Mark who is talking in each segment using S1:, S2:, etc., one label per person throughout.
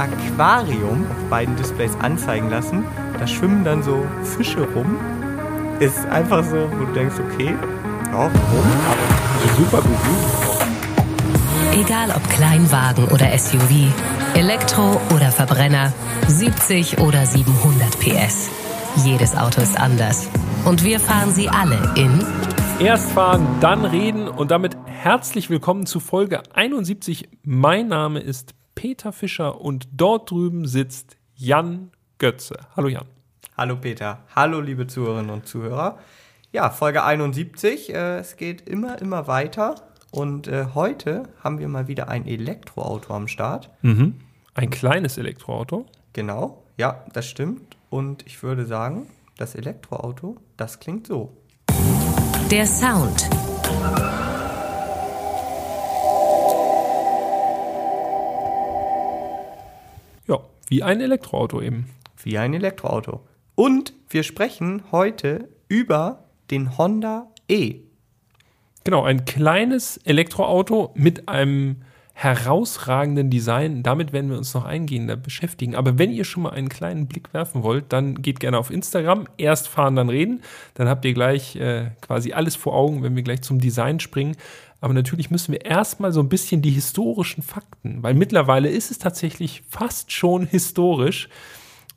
S1: Aquarium auf beiden Displays anzeigen lassen. Da schwimmen dann so Fische rum. Ist einfach so, wo du denkst, okay, ja, warum? Aber super gut.
S2: Egal ob Kleinwagen oder SUV, Elektro oder Verbrenner, 70 oder 700 PS. Jedes Auto ist anders. Und wir fahren sie alle in
S3: Erst fahren, dann reden und damit herzlich willkommen zu Folge 71. Mein Name ist Peter Fischer und dort drüben sitzt Jan Götze. Hallo Jan.
S1: Hallo Peter. Hallo liebe Zuhörerinnen und Zuhörer. Ja, Folge 71. Äh, es geht immer, immer weiter. Und äh, heute haben wir mal wieder ein Elektroauto am Start.
S3: Mhm. Ein kleines Elektroauto.
S1: Genau, ja, das stimmt. Und ich würde sagen, das Elektroauto, das klingt so.
S2: der Sound.
S3: Wie ein Elektroauto eben.
S1: Wie ein Elektroauto. Und wir sprechen heute über den Honda E.
S3: Genau, ein kleines Elektroauto mit einem herausragenden Design. Damit werden wir uns noch eingehender beschäftigen. Aber wenn ihr schon mal einen kleinen Blick werfen wollt, dann geht gerne auf Instagram. Erst fahren, dann reden. Dann habt ihr gleich äh, quasi alles vor Augen, wenn wir gleich zum Design springen. Aber natürlich müssen wir erstmal so ein bisschen die historischen Fakten, weil mittlerweile ist es tatsächlich fast schon historisch,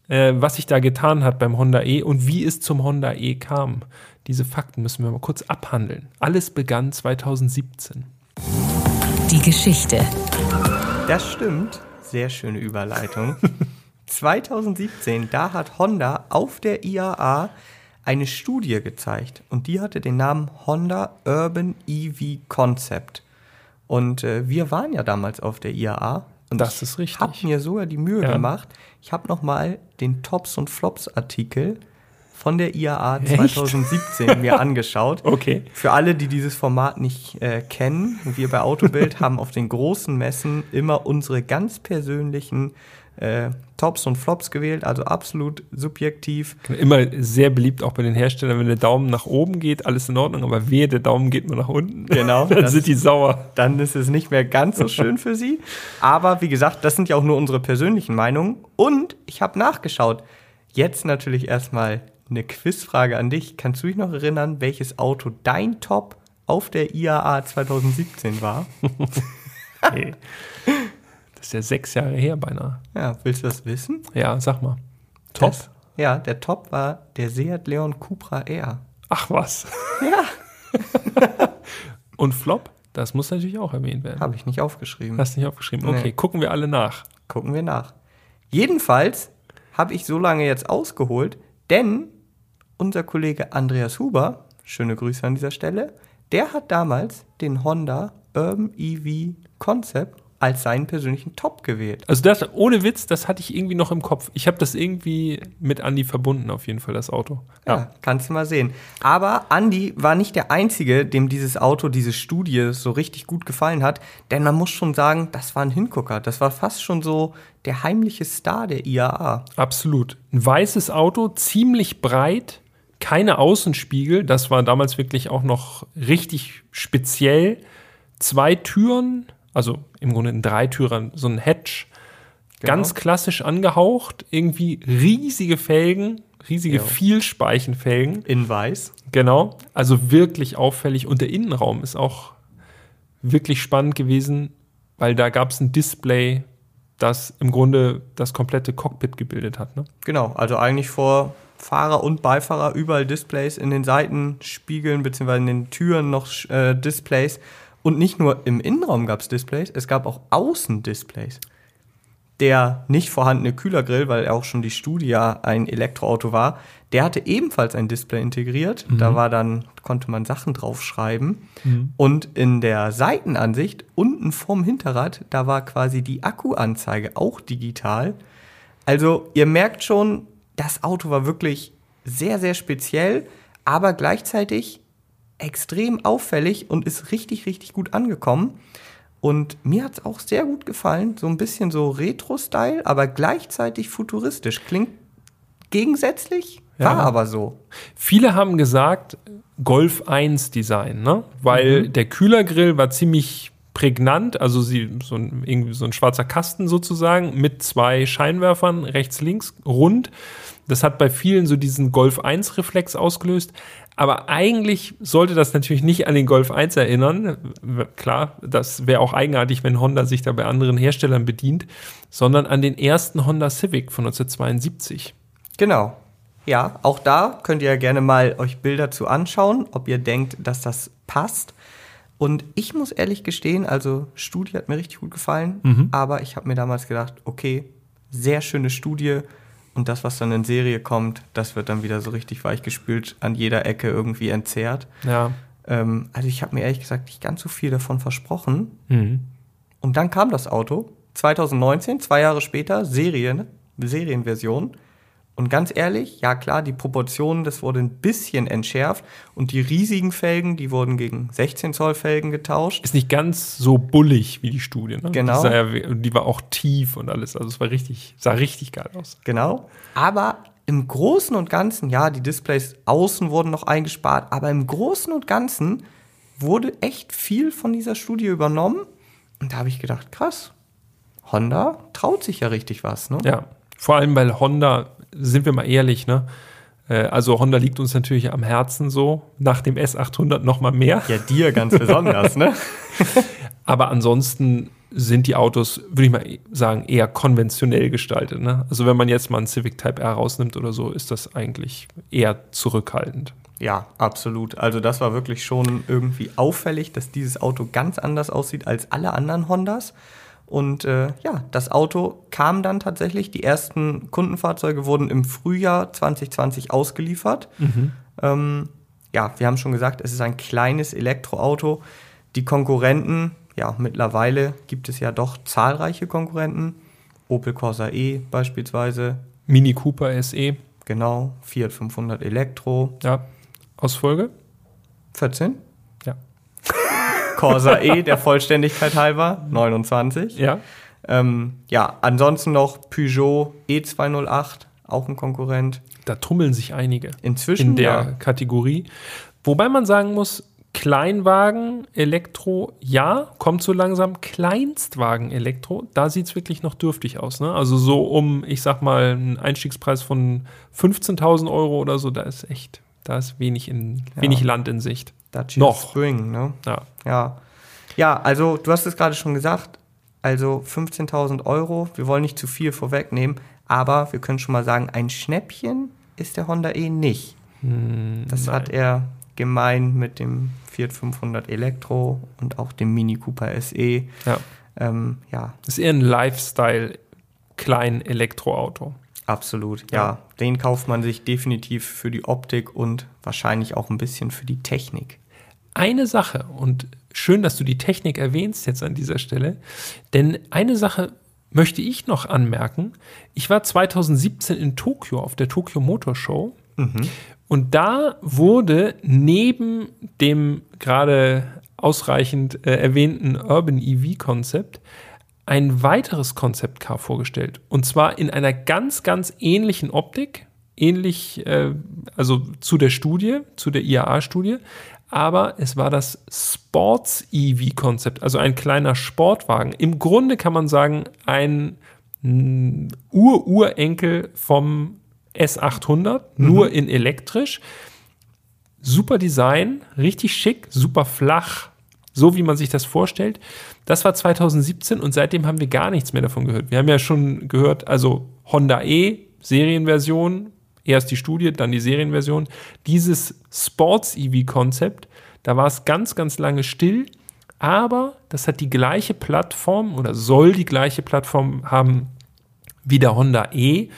S3: äh, was sich da getan hat beim Honda E und wie es zum Honda E kam. Diese Fakten müssen wir mal kurz abhandeln. Alles begann 2017.
S2: Die Geschichte.
S1: Das stimmt. Sehr schöne Überleitung. 2017, da hat Honda auf der IAA eine Studie gezeigt und die hatte den Namen Honda Urban EV Concept. Und äh, wir waren ja damals auf der IAA und
S3: Das ist richtig.
S1: ich habe mir sogar die Mühe
S3: Ja.
S1: gemacht. Ich habe noch mal den Tops und Flops Artikel von der IAA
S3: Echt?
S1: 2017 mir angeschaut.
S3: Okay.
S1: Für alle, die dieses Format nicht äh, kennen, wir bei Autobild haben auf den großen Messen immer unsere ganz persönlichen äh, Tops und Flops gewählt, also absolut subjektiv.
S3: Immer sehr beliebt auch bei den Herstellern, wenn der Daumen nach oben geht, alles in Ordnung, aber wehe, der Daumen geht mal nach unten.
S1: Genau,
S3: Dann
S1: das-
S3: sind die sauer.
S1: Dann ist es nicht mehr ganz so schön für Sie. Aber wie gesagt, das sind ja auch nur unsere persönlichen Meinungen. Und ich habe nachgeschaut. Jetzt natürlich erstmal eine Quizfrage an dich. Kannst du dich noch erinnern, welches Auto dein Top auf der IAA 2017 war?
S3: Hey. Das ist ja sechs Jahre her beinahe.
S1: Ja, willst du das wissen?
S3: Ja, sag mal. Top?
S1: Das, ja, der Top war der Seat Leon Cupra R.
S3: Ach was.
S1: Ja.
S3: Und Flop? Das muss natürlich auch erwähnt werden.
S1: Habe ich nicht aufgeschrieben.
S3: Hast du nicht aufgeschrieben? Okay,
S1: Nee.
S3: gucken wir alle nach.
S1: Gucken wir nach. Jedenfalls habe ich so lange jetzt ausgeholt, denn unser Kollege Andreas Huber, schöne Grüße an dieser Stelle, der hat damals den Honda Urban EV Concept als seinen persönlichen Top gewählt.
S3: Also das, ohne Witz, das hatte ich irgendwie noch im Kopf. Ich habe das irgendwie mit Andy verbunden, auf jeden Fall, das Auto.
S1: Ja, kannst du mal sehen. Aber Andy war nicht der Einzige, dem dieses Auto, diese Studie so richtig gut gefallen hat. Denn man muss schon sagen, das war ein Hingucker. Das war fast schon so der heimliche Star der IAA.
S3: Absolut. Ein weißes Auto, ziemlich breit, keine Außenspiegel. Das war damals wirklich auch noch richtig speziell. Zwei Türen, also im Grunde ein Dreitürer, so ein Hatch.
S1: Genau.
S3: Ganz klassisch angehaucht. Irgendwie riesige Felgen, riesige
S1: Ja.
S3: Vielspeichenfelgen.
S1: In weiß.
S3: Genau. Also wirklich auffällig. Und der Innenraum ist auch wirklich spannend gewesen, weil da gab es ein Display, das im Grunde das komplette Cockpit gebildet hat. Ne?
S1: Genau, also eigentlich vor Fahrer und Beifahrer überall Displays in den Seitenspiegeln beziehungsweise in den Türen noch äh, Displays. Und nicht nur im Innenraum gab es Displays, es gab auch Außendisplays. Der nicht vorhandene Kühlergrill, weil auch schon die Studie ja ein Elektroauto war, der hatte ebenfalls ein Display integriert. Da war dann, konnte man Sachen draufschreiben. Und in der Seitenansicht, unten vom Hinterrad, da war quasi die Akkuanzeige auch digital. Also ihr merkt schon, das Auto war wirklich sehr, sehr speziell, aber gleichzeitig extrem auffällig und ist richtig, richtig gut angekommen. Und mir hat es auch sehr gut gefallen. So ein bisschen so Retro-Style, aber gleichzeitig futuristisch. Klingt gegensätzlich,
S3: Ja.
S1: war aber so.
S3: Viele haben gesagt, Golf 1 Design, ne? weil der Kühlergrill war ziemlich prägnant, also sie, so ein, irgendwie so ein schwarzer Kasten sozusagen mit zwei Scheinwerfern rechts, links, rund. Das hat bei vielen so diesen Golf 1 Reflex ausgelöst. Aber eigentlich sollte das natürlich nicht an den Golf 1 erinnern. Klar, das wäre auch eigenartig, wenn Honda sich da bei anderen Herstellern bedient, sondern an den ersten Honda Civic von 1972.
S1: Genau. Ja, auch da könnt ihr ja gerne mal euch Bilder zu anschauen, ob ihr denkt, dass das passt. Und ich muss ehrlich gestehen, also Studie hat mir richtig gut gefallen,
S3: Mhm.
S1: aber ich habe mir damals gedacht, okay, sehr schöne Studie und das, was dann in Serie kommt, das wird dann wieder so richtig weichgespült, an jeder Ecke irgendwie entzerrt.
S3: Ja.
S1: Ähm, also ich habe mir ehrlich gesagt nicht ganz so viel davon versprochen.
S3: Mhm.
S1: Und dann kam das Auto, 2019, zwei Jahre später, Serien, Serienversion. Und ganz ehrlich, ja klar, die Proportionen, das wurde ein bisschen entschärft. Und die riesigen Felgen, die wurden gegen 16 Zoll Felgen getauscht.
S3: Ist nicht ganz so bullig wie die Studie. Ne?
S1: Genau.
S3: Ja, die war auch tief und alles. Also es war richtig, sah richtig geil aus.
S1: Genau. Aber im Großen und Ganzen, ja, die Displays außen wurden noch eingespart, aber im Großen und Ganzen wurde echt viel von dieser Studie übernommen. Und da habe ich gedacht, krass, Honda traut sich ja richtig was, ne?
S3: Ja. Vor allem, weil Honda, sind wir mal ehrlich, ne? Äh, Also Honda liegt uns natürlich am Herzen so, nach dem S800 noch mal mehr.
S1: Ja, dir ganz besonders, ne?
S3: Aber ansonsten sind die Autos, würde ich mal sagen, eher konventionell gestaltet. Ne? Also wenn man jetzt mal einen Civic Type R rausnimmt oder so, ist das eigentlich eher zurückhaltend.
S1: Ja, absolut. Also das war wirklich schon irgendwie auffällig, dass dieses Auto ganz anders aussieht als alle anderen Hondas. Und äh, ja, das Auto kam dann tatsächlich. Die ersten Kundenfahrzeuge wurden im Frühjahr 2020 ausgeliefert. Ähm, ja, wir haben schon gesagt, es ist ein kleines Elektroauto. Die Konkurrenten, ja, mittlerweile gibt es ja doch zahlreiche Konkurrenten. Opel Corsa E beispielsweise,
S3: Mini Cooper SE,
S1: genau, Fiat 500 Elektro,
S3: ja, Ausfolge?
S1: 14. Corsa E, der Vollständigkeit halber, 29.
S3: Ja.
S1: Ähm, ja, ansonsten noch Peugeot E208, auch ein Konkurrent.
S3: Da tummeln sich einige
S1: Inzwischen,
S3: in der
S1: ja.
S3: Kategorie. Wobei man sagen muss, Kleinwagen, Elektro, ja, kommt so langsam. Kleinstwagen, Elektro, da sieht es wirklich noch dürftig aus. Ne? Also so um, ich sag mal, einen Einstiegspreis von 15.000 Euro oder so, da ist echt, da ist wenig, in, wenig Land in Sicht.
S1: Dacia
S3: Noch.
S1: Spring, ne?
S3: Ja.
S1: Ja. Ja, also du hast es gerade schon gesagt, also 15.000 Euro, wir wollen nicht zu viel vorwegnehmen, aber wir können schon mal sagen, ein Schnäppchen ist der Honda E nicht. das
S3: nein.
S1: hat er gemein mit dem Fiat 500 Elektro und auch dem Mini Cooper SE.
S3: ja.
S1: Ähm, ja,
S3: Das ist eher ein Lifestyle, klein Elektroauto.
S1: Absolut. Ja.
S3: Ja.
S1: den kauft man sich definitiv für die Optik und wahrscheinlich auch ein bisschen für die Technik.
S3: eine Sache, und schön, dass du die Technik erwähnst jetzt an dieser Stelle, denn eine Sache möchte ich noch anmerken. Ich war 2017 in Tokio auf der Tokyo Motor Show und da wurde neben dem gerade ausreichend äh, erwähnten Urban EV Konzept ein weiteres Konzeptcar vorgestellt. Und zwar in einer ganz, ganz ähnlichen Optik, ähnlich, äh, also zu der Studie, zu der IAA-Studie, aber es war das Sports-EV-Konzept, also ein kleiner Sportwagen. Im Grunde kann man sagen, ein mm, Ur-Urenkel vom S800, nur in elektrisch. Super Design, richtig schick, super flach, so wie man sich das vorstellt. Das war 2017 und seitdem haben wir gar nichts mehr davon gehört. Wir haben ja schon gehört, also Honda E, Serienversion, erst die Studie, dann die Serienversion. Dieses Sports-EV-Konzept, da war es ganz, ganz lange still, aber das hat die gleiche Plattform oder soll die gleiche Plattform haben wie der Honda E.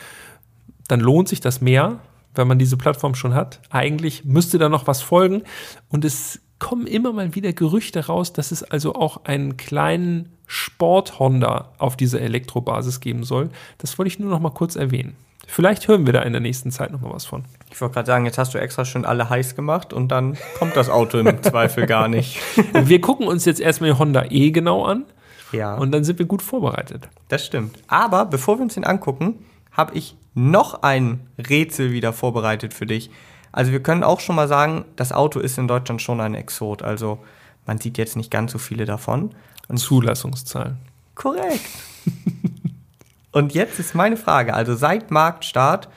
S3: Dann lohnt sich das mehr, wenn man diese Plattform schon hat. Eigentlich müsste da noch was folgen und es kommen immer mal wieder Gerüchte raus, dass es also auch einen kleinen Sport-Honda auf dieser Elektrobasis geben soll. Das wollte ich nur noch mal kurz erwähnen. Vielleicht hören wir da in der nächsten Zeit noch mal was von.
S1: Ich wollte gerade sagen, jetzt hast du extra schon alle heiß gemacht und dann kommt das Auto im Zweifel gar nicht.
S3: Wir gucken uns jetzt erstmal den Honda E genau an
S1: Ja,
S3: und dann sind wir gut vorbereitet.
S1: das stimmt. Aber bevor wir uns den angucken, habe ich noch ein Rätsel wieder vorbereitet für dich. Also wir können auch schon mal sagen, das Auto ist in Deutschland schon ein Exot. Also man sieht jetzt nicht ganz so viele davon.
S3: Zulassungszahlen.
S1: Korrekt. Und jetzt ist meine Frage, also seit Marktstart,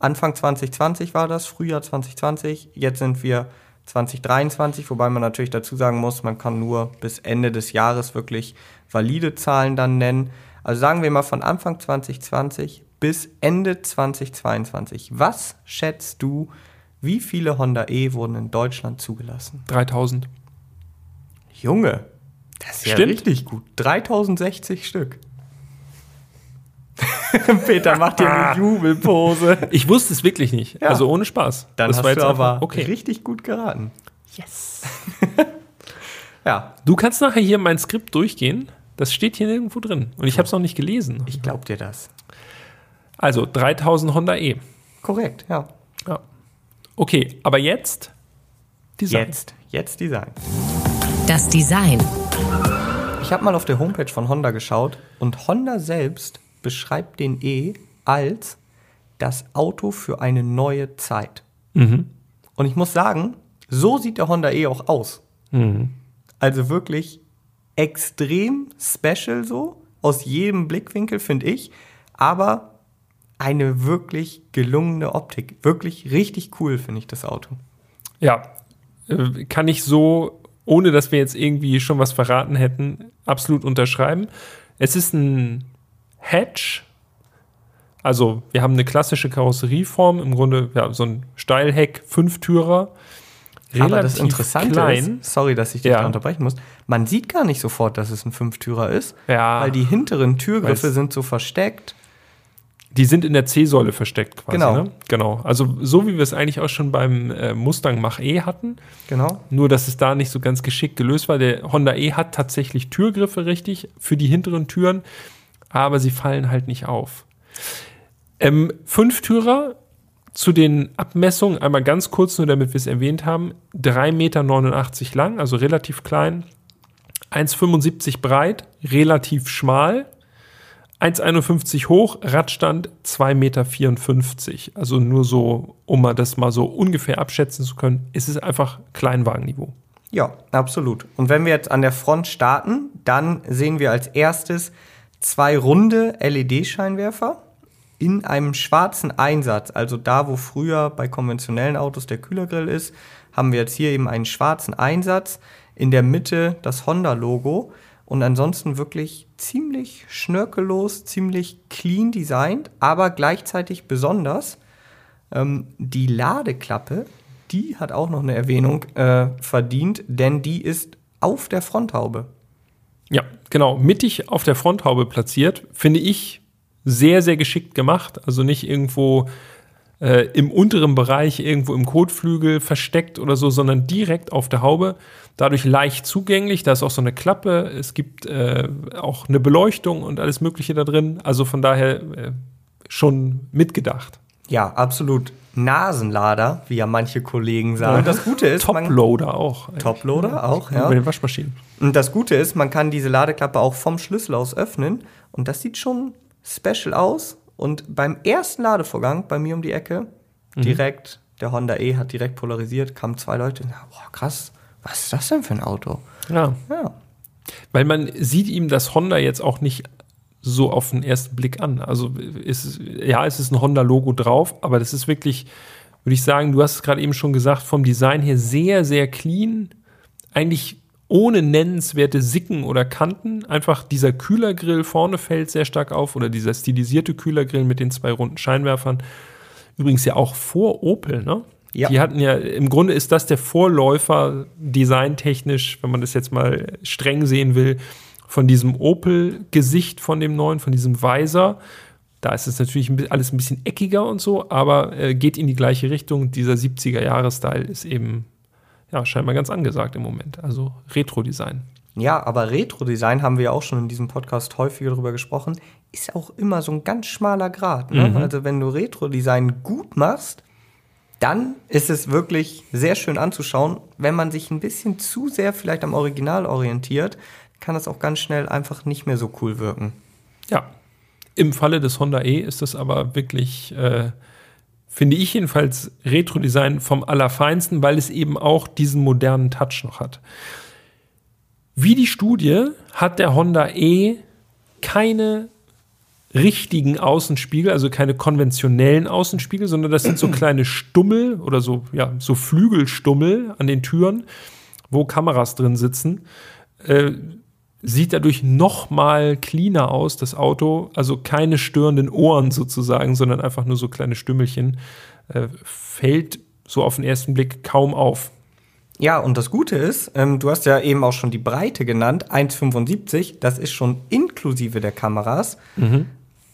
S1: Anfang 2020 war das, Frühjahr 2020, jetzt sind wir 2023, wobei man natürlich dazu sagen muss, man kann nur bis Ende des Jahres wirklich valide Zahlen dann nennen. Also sagen wir mal von Anfang 2020 bis Ende 2022. Was schätzt du, wie viele Honda E wurden in Deutschland zugelassen?
S3: 3000.
S1: Junge, das ist ja
S3: Stimmt.
S1: richtig gut. 3060 Stück. Peter macht hier eine Jubelpose.
S3: Ich wusste es wirklich nicht.
S1: Ja.
S3: Also ohne Spaß.
S1: Dann
S3: das
S1: hast
S3: war jetzt
S1: du aber
S3: okay.
S1: richtig gut geraten.
S3: Yes.
S1: Ja,
S3: Du kannst nachher hier mein Skript durchgehen. Das steht hier nirgendwo drin. Und ich habe es noch nicht gelesen.
S1: ich glaub dir das.
S3: Also 3000 Honda E.
S1: Korrekt, ja.
S3: Ja. Okay, aber jetzt Design.
S1: Jetzt, jetzt Design.
S2: Das Design.
S1: Ich habe mal auf der Homepage von Honda geschaut und Honda selbst beschreibt den E als das Auto für eine neue Zeit.
S3: Mhm.
S1: Und ich muss sagen, so sieht der Honda E auch aus.
S3: Mhm.
S1: Also wirklich extrem special so, aus jedem Blickwinkel, finde ich. Aber eine wirklich gelungene Optik. Wirklich richtig cool, finde ich, das Auto.
S3: Ja, äh, kann ich so, ohne dass wir jetzt irgendwie schon was verraten hätten, absolut unterschreiben. Es ist ein Hatch. Also, wir haben eine klassische Karosserieform, im Grunde ja, so ein Steilheck, Fünftürer.
S1: Aber das Interessante
S3: klein.
S1: ist, sorry, dass ich dich
S3: Ja.
S1: da unterbrechen muss, man sieht gar nicht sofort, dass es ein Fünftürer ist,
S3: Ja.
S1: weil die hinteren Türgriffe
S3: Weiß.
S1: sind so versteckt.
S3: Die sind in der C-Säule versteckt quasi.
S1: Genau.
S3: Ne? Genau. Also so wie wir es eigentlich auch schon beim äh, Mustang Mach-E hatten.
S1: Genau.
S3: Nur, dass es da nicht so ganz geschickt gelöst war. Der Honda E hat tatsächlich Türgriffe richtig für die hinteren Türen, aber sie fallen halt nicht auf. Ähm, Fünftürer zu den Abmessungen, einmal ganz kurz, nur damit wir es erwähnt haben, 3,89 Meter lang, also relativ klein, 1,75 breit, relativ schmal, 1,51 hoch, Radstand 2,54 Meter. Also nur so, um mal das mal so ungefähr abschätzen zu können, ist es einfach Kleinwagenniveau.
S1: Ja, absolut. Und wenn wir jetzt an der Front starten, dann sehen wir als erstes zwei runde LED-Scheinwerfer in einem schwarzen Einsatz. Also da, wo früher bei konventionellen Autos der Kühlergrill ist, haben wir jetzt hier eben einen schwarzen Einsatz. In der Mitte das Honda-Logo. Und ansonsten wirklich ziemlich schnörkellos, ziemlich clean designt, aber gleichzeitig besonders. Ähm, die Ladeklappe, die hat auch noch eine Erwähnung äh, verdient, denn die ist auf der Fronthaube.
S3: Ja, genau, mittig auf der Fronthaube platziert, finde ich sehr, sehr geschickt gemacht. Also nicht irgendwo äh, im unteren Bereich, irgendwo im Kotflügel versteckt oder so, sondern direkt auf der Haube. Dadurch leicht zugänglich. Da ist auch so eine Klappe. Es gibt äh, auch eine Beleuchtung und alles Mögliche da drin. Also von daher äh, schon mitgedacht.
S1: Ja, absolut. Nasenlader, wie ja manche Kollegen sagen. Und das Gute ist,
S3: Toploader auch.
S1: Toploader auch, ja.
S3: Bei den Waschmaschinen.
S1: Und das Gute ist, man kann diese Ladeklappe auch vom Schlüssel aus öffnen. Und das sieht schon special aus. Und beim ersten Ladevorgang bei mir um die Ecke, direkt, der Honda E hat direkt polarisiert, kamen zwei Leute. Na, boah, krass, was ist das denn für ein Auto?
S3: Ja.
S1: Ja,
S3: Weil man sieht ihm das Honda jetzt auch nicht so auf den ersten Blick an. Also ist, ja, es ist ein Honda-Logo drauf, aber das ist wirklich, würde ich sagen, du hast es gerade eben schon gesagt, vom Design her sehr, sehr clean. Eigentlich ohne nennenswerte Sicken oder Kanten. Einfach dieser Kühlergrill vorne fällt sehr stark auf oder dieser stilisierte Kühlergrill mit den zwei runden Scheinwerfern. Übrigens ja auch vor Opel, ne?
S1: Ja.
S3: Die hatten ja, im Grunde ist das der Vorläufer designtechnisch, wenn man das jetzt mal streng sehen will, von diesem Opel-Gesicht von dem neuen, von diesem Weiser. Da ist es natürlich alles ein bisschen eckiger und so, aber äh, geht in die gleiche Richtung. Dieser 70er-Jahre-Style ist eben ja, scheinbar ganz angesagt im Moment. Also Retro-Design.
S1: Ja, aber Retro-Design haben wir ja auch schon in diesem Podcast häufiger drüber gesprochen, ist auch immer so ein ganz schmaler Grad. Ne? Also wenn du Retro-Design gut machst, dann ist es wirklich sehr schön anzuschauen. Wenn man sich ein bisschen zu sehr vielleicht am Original orientiert, kann das auch ganz schnell einfach nicht mehr so cool wirken.
S3: Ja, im Falle des Honda E ist es aber wirklich, äh, finde ich jedenfalls, Retro-Design vom Allerfeinsten, weil es eben auch diesen modernen Touch noch hat. Wie die Studie hat der Honda E keine richtigen Außenspiegel, also keine konventionellen Außenspiegel, sondern das sind so kleine Stummel oder so, ja, so Flügelstummel an den Türen, wo Kameras drin sitzen. Äh, sieht dadurch noch mal cleaner aus, das Auto. Also keine störenden Ohren sozusagen, sondern einfach nur so kleine Stümmelchen. Äh, fällt so auf den ersten Blick kaum auf.
S1: Ja, und das Gute ist, ähm, du hast ja eben auch schon die Breite genannt, 1,75, das ist schon inklusive der Kameras.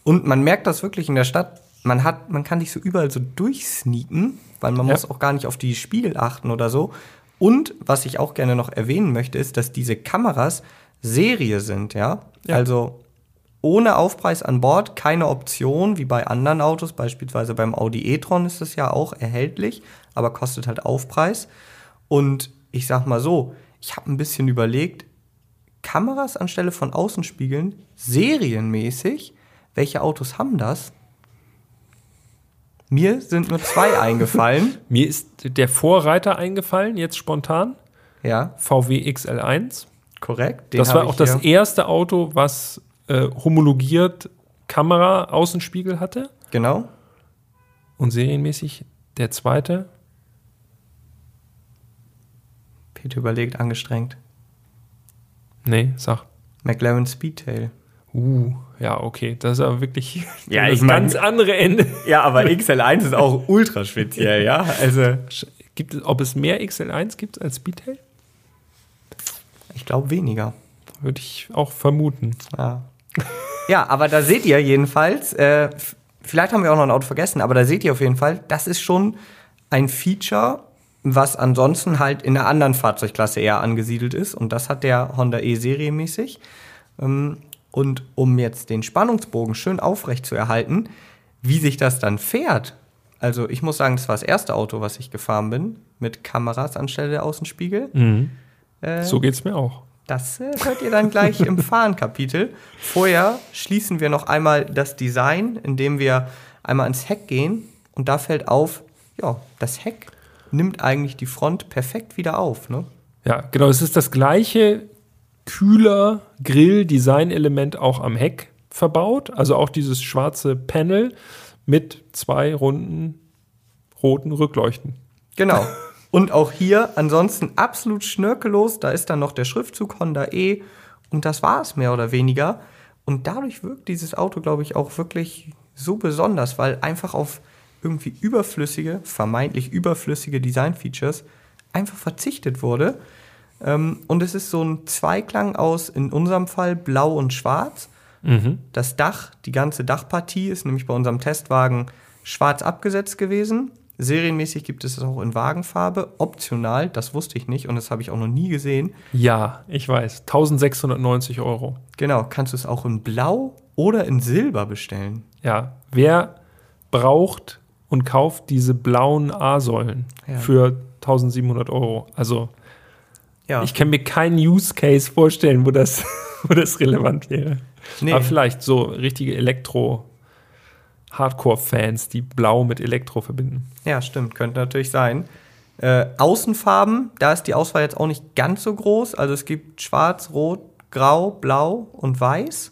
S1: Und man merkt das wirklich in der Stadt. Man hat, man kann dich so überall so durchsneaken, weil man
S3: Ja.
S1: muss auch gar nicht auf die Spiegel achten oder so. Und was ich auch gerne noch erwähnen möchte, ist, dass diese Kameras Serie sind, ja.
S3: Ja.
S1: Also ohne Aufpreis an Bord, keine Option wie bei anderen Autos, beispielsweise beim Audi e-tron ist das ja auch erhältlich, aber kostet halt Aufpreis. Und ich sag mal so, ich habe ein bisschen überlegt, Kameras anstelle von Außenspiegeln, serienmäßig, welche Autos haben das? Mir sind nur zwei eingefallen.
S3: Mir ist der Vorreiter eingefallen, jetzt spontan.
S1: Ja,
S3: VW XL1.
S1: Korrekt. Den
S3: das war auch das erste Auto, was äh, homologiert Kamera-Außenspiegel hatte.
S1: Genau.
S3: Und serienmäßig der zweite.
S1: Peter überlegt angestrengt.
S3: Nee, sag.
S1: McLaren Speedtail.
S3: Uh, ja, okay. Das ist aber wirklich
S1: Ja,
S3: das
S1: mein-
S3: ganz andere Ende.
S1: Ja, aber XL1 ist auch ultra speziell, ja. Also,
S3: Gibt es, ob es mehr XL1 gibt als Speedtail?
S1: Ich glaube weniger.
S3: Würde ich auch vermuten.
S1: Ja. ja, aber da seht ihr jedenfalls, äh, vielleicht haben wir auch noch ein Auto vergessen, aber da seht ihr auf jeden Fall, das ist schon ein Feature, was ansonsten halt in einer anderen Fahrzeugklasse eher angesiedelt ist. Und das hat der Honda E serienmäßig. Ähm, und um jetzt den Spannungsbogen schön aufrecht zu erhalten, wie sich das dann fährt. Also ich muss sagen, das war das erste Auto, was ich gefahren bin, mit Kameras anstelle der Außenspiegel. Äh,
S3: So geht's mir auch.
S1: das äh, hört ihr dann gleich im Fahrenkapitel. Vorher schließen wir noch einmal das Design, indem wir einmal ins Heck gehen. Und da fällt auf, ja, das Heck nimmt eigentlich die Front perfekt wieder auf. Ne?
S3: Ja, genau. Es ist das gleiche kühler Grill-Design-Element auch am Heck verbaut. Also auch dieses schwarze Panel mit zwei runden roten Rückleuchten.
S1: Genau. Und auch hier ansonsten absolut schnörkellos. Da ist dann noch der Schriftzug Honda E. Und das war es mehr oder weniger. Und dadurch wirkt dieses Auto, glaube ich, auch wirklich so besonders, weil einfach auf irgendwie überflüssige, vermeintlich überflüssige Design-Features einfach verzichtet wurde. Ähm, und es ist so ein Zweiklang aus, in unserem Fall, blau und schwarz. Das Dach, die ganze Dachpartie ist nämlich bei unserem Testwagen schwarz abgesetzt gewesen. Serienmäßig gibt es es auch in Wagenfarbe. Optional, das wusste ich nicht und das habe ich auch noch nie gesehen.
S3: Ja, ich weiß. 1690 Euro.
S1: Genau, kannst du es auch in Blau oder in Silber bestellen.
S3: Ja, wer braucht und kauft diese blauen A-Säulen
S1: Ja.
S3: für 1700 Euro? Also,
S1: Ja,
S3: ich kann mir keinen Use Case vorstellen, wo das, wo das relevant wäre.
S1: Nee.
S3: Aber vielleicht so richtige Elektro- Hardcore-Fans, die blau mit Elektro verbinden.
S1: ja, stimmt, könnte natürlich sein. Äh, Außenfarben, da ist die Auswahl jetzt auch nicht ganz so groß. Also es gibt schwarz, rot, grau, blau und weiß.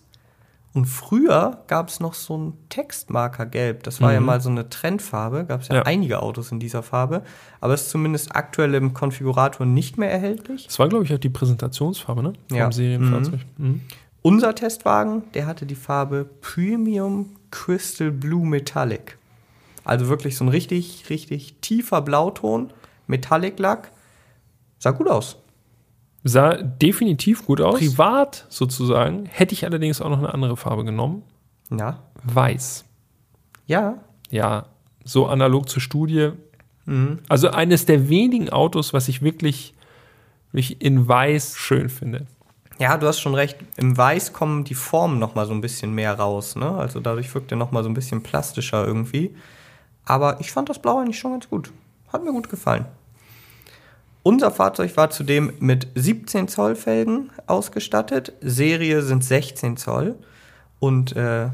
S1: Und früher gab es noch so ein Textmarker gelb. Das war ja mal so eine Trendfarbe. Gab es ja,
S3: Ja.
S1: einige Autos in dieser Farbe. Aber ist zumindest aktuell im Konfigurator nicht mehr erhältlich.
S3: Das war, glaube ich, auch die Präsentationsfarbe, ne? Vom
S1: Ja.
S3: Serienfahrzeug. Mhm.
S1: Unser Testwagen, der hatte die Farbe Premium Crystal Blue Metallic. Also wirklich so ein richtig, richtig tiefer Blauton, Metallic-Lack. Sah gut aus.
S3: Sah definitiv gut aus. Privat sozusagen hätte ich allerdings auch noch eine andere Farbe genommen.
S1: Ja.
S3: Weiß.
S1: Ja.
S3: Ja, so analog zur Studie. Also eines der wenigen Autos, was ich wirklich, wirklich in Weiß schön finde.
S1: Ja, du hast schon recht. Im Weiß kommen die Formen noch mal so ein bisschen mehr raus. Ne? Also dadurch wirkt er noch mal so ein bisschen plastischer irgendwie. Aber ich fand das Blau eigentlich schon ganz gut. Hat mir gut gefallen. Unser Fahrzeug war zudem mit 17 Zoll Felgen ausgestattet. Serie sind 16 Zoll. Und äh,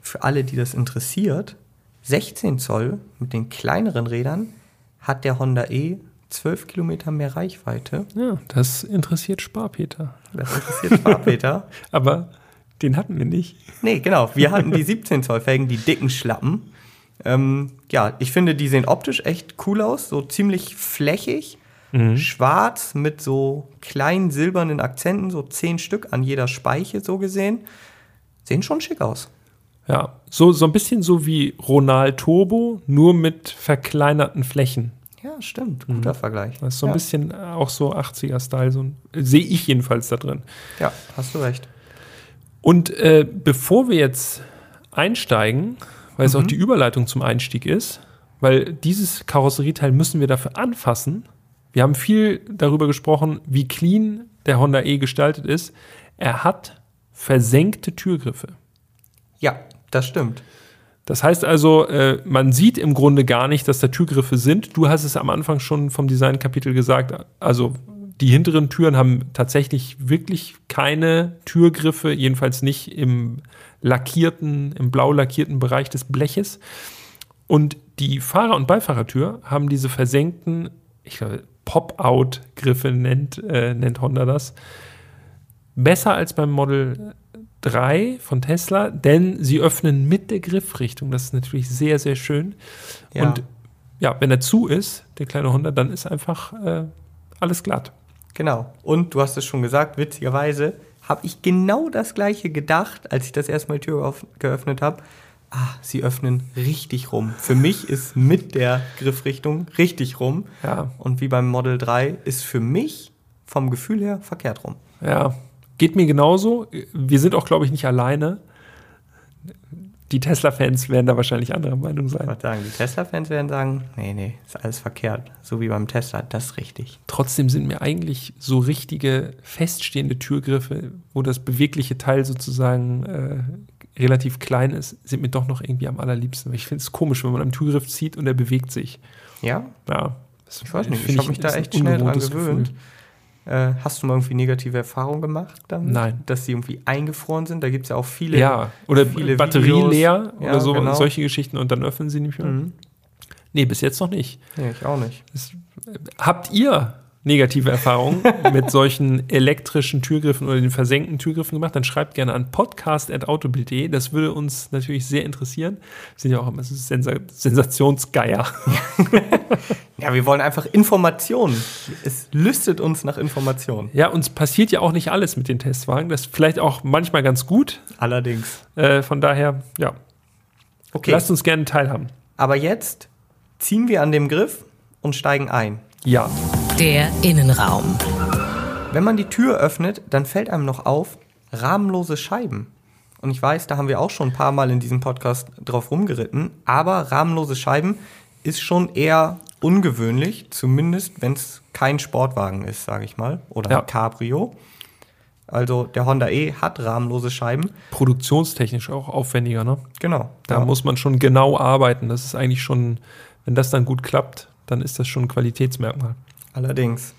S1: für alle, die das interessiert, 16 Zoll mit den kleineren Rädern hat der Honda E 12 Kilometer mehr Reichweite.
S3: Ja, das interessiert Sparpeter.
S1: Das interessiert Sparpeter.
S3: Aber den hatten wir nicht.
S1: Nee, genau. Wir hatten die 17 Zoll Felgen, die dicken Schlappen. Ähm, ja, ich finde, die sehen optisch echt cool aus. So ziemlich flächig. Schwarz mit so kleinen silbernen Akzenten, so zehn Stück an jeder Speiche so gesehen. Sehen schon schick aus.
S3: Ja, so, so ein bisschen so wie Ronald Turbo, nur mit verkleinerten Flächen.
S1: Ja, stimmt. Guter Vergleich.
S3: Das ist so ein
S1: ja.
S3: bisschen auch so 80er-Style, so ein- sehe ich jedenfalls da drin.
S1: Ja, hast du recht.
S3: Und äh, bevor wir jetzt einsteigen, weil es
S1: Mhm.
S3: auch die Überleitung zum Einstieg ist, weil dieses Karosserieteil müssen wir dafür anfassen. Wir haben viel darüber gesprochen, wie clean der Honda E gestaltet ist. Er hat versenkte Türgriffe.
S1: Ja, das stimmt.
S3: Das heißt also, äh, man sieht im Grunde gar nicht, dass da Türgriffe sind. Du hast es am Anfang schon vom Designkapitel gesagt. Also die hinteren Türen haben tatsächlich wirklich keine Türgriffe, jedenfalls nicht im lackierten, im blau lackierten Bereich des Bleches. Und die Fahrer- und Beifahrertür haben diese versenkten, ich glaube, Pop-Out-Griffe nennt, äh, nennt Honda das. Besser als beim Model 3 von Tesla, denn sie öffnen mit der Griffrichtung. Das ist natürlich sehr, sehr schön.
S1: Ja.
S3: Und ja, wenn er zu ist, der kleine Honda, dann ist einfach äh, alles glatt.
S1: Genau. Und du hast es schon gesagt, witzigerweise habe ich genau das gleiche gedacht, als ich das erste Mal die Tür geöffnet habe. Ah, sie öffnen richtig rum. Für mich ist mit der Griffrichtung richtig rum.
S3: Ja.
S1: Und wie beim Model 3 ist für mich vom Gefühl her verkehrt rum.
S3: Ja, geht mir genauso. Wir sind auch, glaube ich, nicht alleine. Die Tesla-Fans werden da wahrscheinlich anderer Meinung
S1: Ich
S3: sein.
S1: würde sagen, die Tesla-Fans werden sagen, nee, nee, ist alles verkehrt. So wie beim Tesla, das ist richtig.
S3: Trotzdem sind mir eigentlich so richtige feststehende Türgriffe, wo das bewegliche Teil sozusagen äh, relativ klein ist, sind mir doch noch irgendwie am allerliebsten. Ich finde es komisch, wenn man am Türgriff zieht und er bewegt sich.
S1: Ja,
S3: Ja, das
S1: ich weiß nicht, ich habe mich da echt schnell dran gewöhnt. Äh, hast du mal irgendwie negative Erfahrungen gemacht damit?
S3: Nein.
S1: Dass sie irgendwie eingefroren sind? Da gibt es ja auch viele.
S3: Ja, oder
S1: viele
S3: Batterie
S1: Videos.
S3: leer
S1: Ja,
S3: oder so,
S1: genau.
S3: solche Geschichten und dann öffnen sie nicht mehr.
S1: Mhm.
S3: Nee, bis jetzt noch nicht.
S1: Nee, ich auch nicht.
S3: Habt ihr negative Erfahrungen mit solchen elektrischen Türgriffen oder den versenkten Türgriffen gemacht? Dann schreibt gerne an podcast.autobild.de. Das würde uns natürlich sehr interessieren. Wir sind ja auch immer Sensationsgeier.
S1: Ja, wir wollen einfach Informationen. Es lüstet uns nach Informationen.
S3: Ja, uns passiert ja auch nicht alles mit den Testwagen. Das ist vielleicht auch manchmal ganz gut.
S1: Allerdings.
S3: Äh, von daher, ja,
S1: Okay,
S3: lasst uns gerne teilhaben.
S1: aber jetzt ziehen wir an dem Griff und steigen ein.
S3: Ja.
S2: Der Innenraum.
S1: Wenn man die Tür öffnet, dann fällt einem noch auf, rahmenlose Scheiben. Und ich weiß, da haben wir auch schon ein paar Mal in diesem Podcast drauf rumgeritten, aber rahmenlose Scheiben ist schon eher ungewöhnlich, zumindest wenn es kein Sportwagen ist, sage ich mal, oder
S3: Ja.
S1: ein Cabrio. Also der Honda E hat rahmenlose Scheiben.
S3: Produktionstechnisch auch aufwendiger, ne?
S1: Genau.
S3: Da
S1: ja.
S3: muss man schon genau arbeiten. Das ist eigentlich schon, wenn das dann gut klappt, dann ist das schon ein Qualitätsmerkmal.
S1: Allerdings.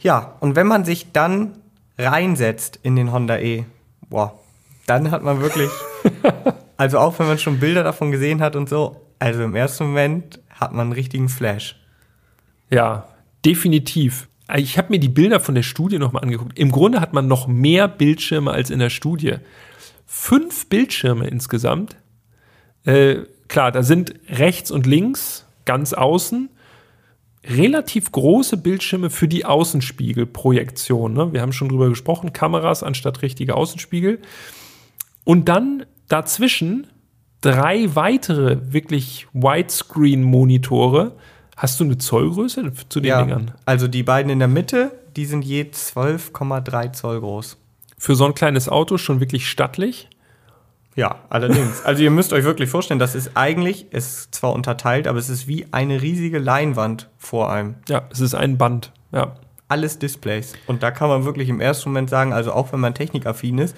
S1: Ja, und wenn man sich dann reinsetzt in den Honda E, boah, dann hat man wirklich, also auch wenn man schon Bilder davon gesehen hat und so, also im ersten Moment hat man einen richtigen Flash.
S3: Ja, definitiv. Ich habe mir die Bilder von der Studie nochmal angeguckt. Im Grunde hat man noch mehr Bildschirme als in der Studie. Fünf Bildschirme insgesamt. Äh, klar, da sind rechts und links, ganz außen, relativ große Bildschirme für die Außenspiegelprojektion. Ne? Wir haben schon drüber gesprochen, Kameras anstatt richtige Außenspiegel. Und dann dazwischen drei weitere wirklich Widescreen-Monitore. Hast du eine Zollgröße zu den
S1: Ja,
S3: Dingern?
S1: also die beiden in der Mitte, die sind je 12,3 Zoll groß.
S3: Für so ein kleines Auto schon wirklich stattlich.
S1: Ja, allerdings. Also ihr müsst euch wirklich vorstellen, das ist eigentlich, es ist zwar unterteilt, aber es ist wie eine riesige Leinwand vor einem.
S3: Ja, es ist ein Band. Ja.
S1: alles Displays. Und da kann man wirklich im ersten Moment sagen, also auch wenn man technikaffin ist,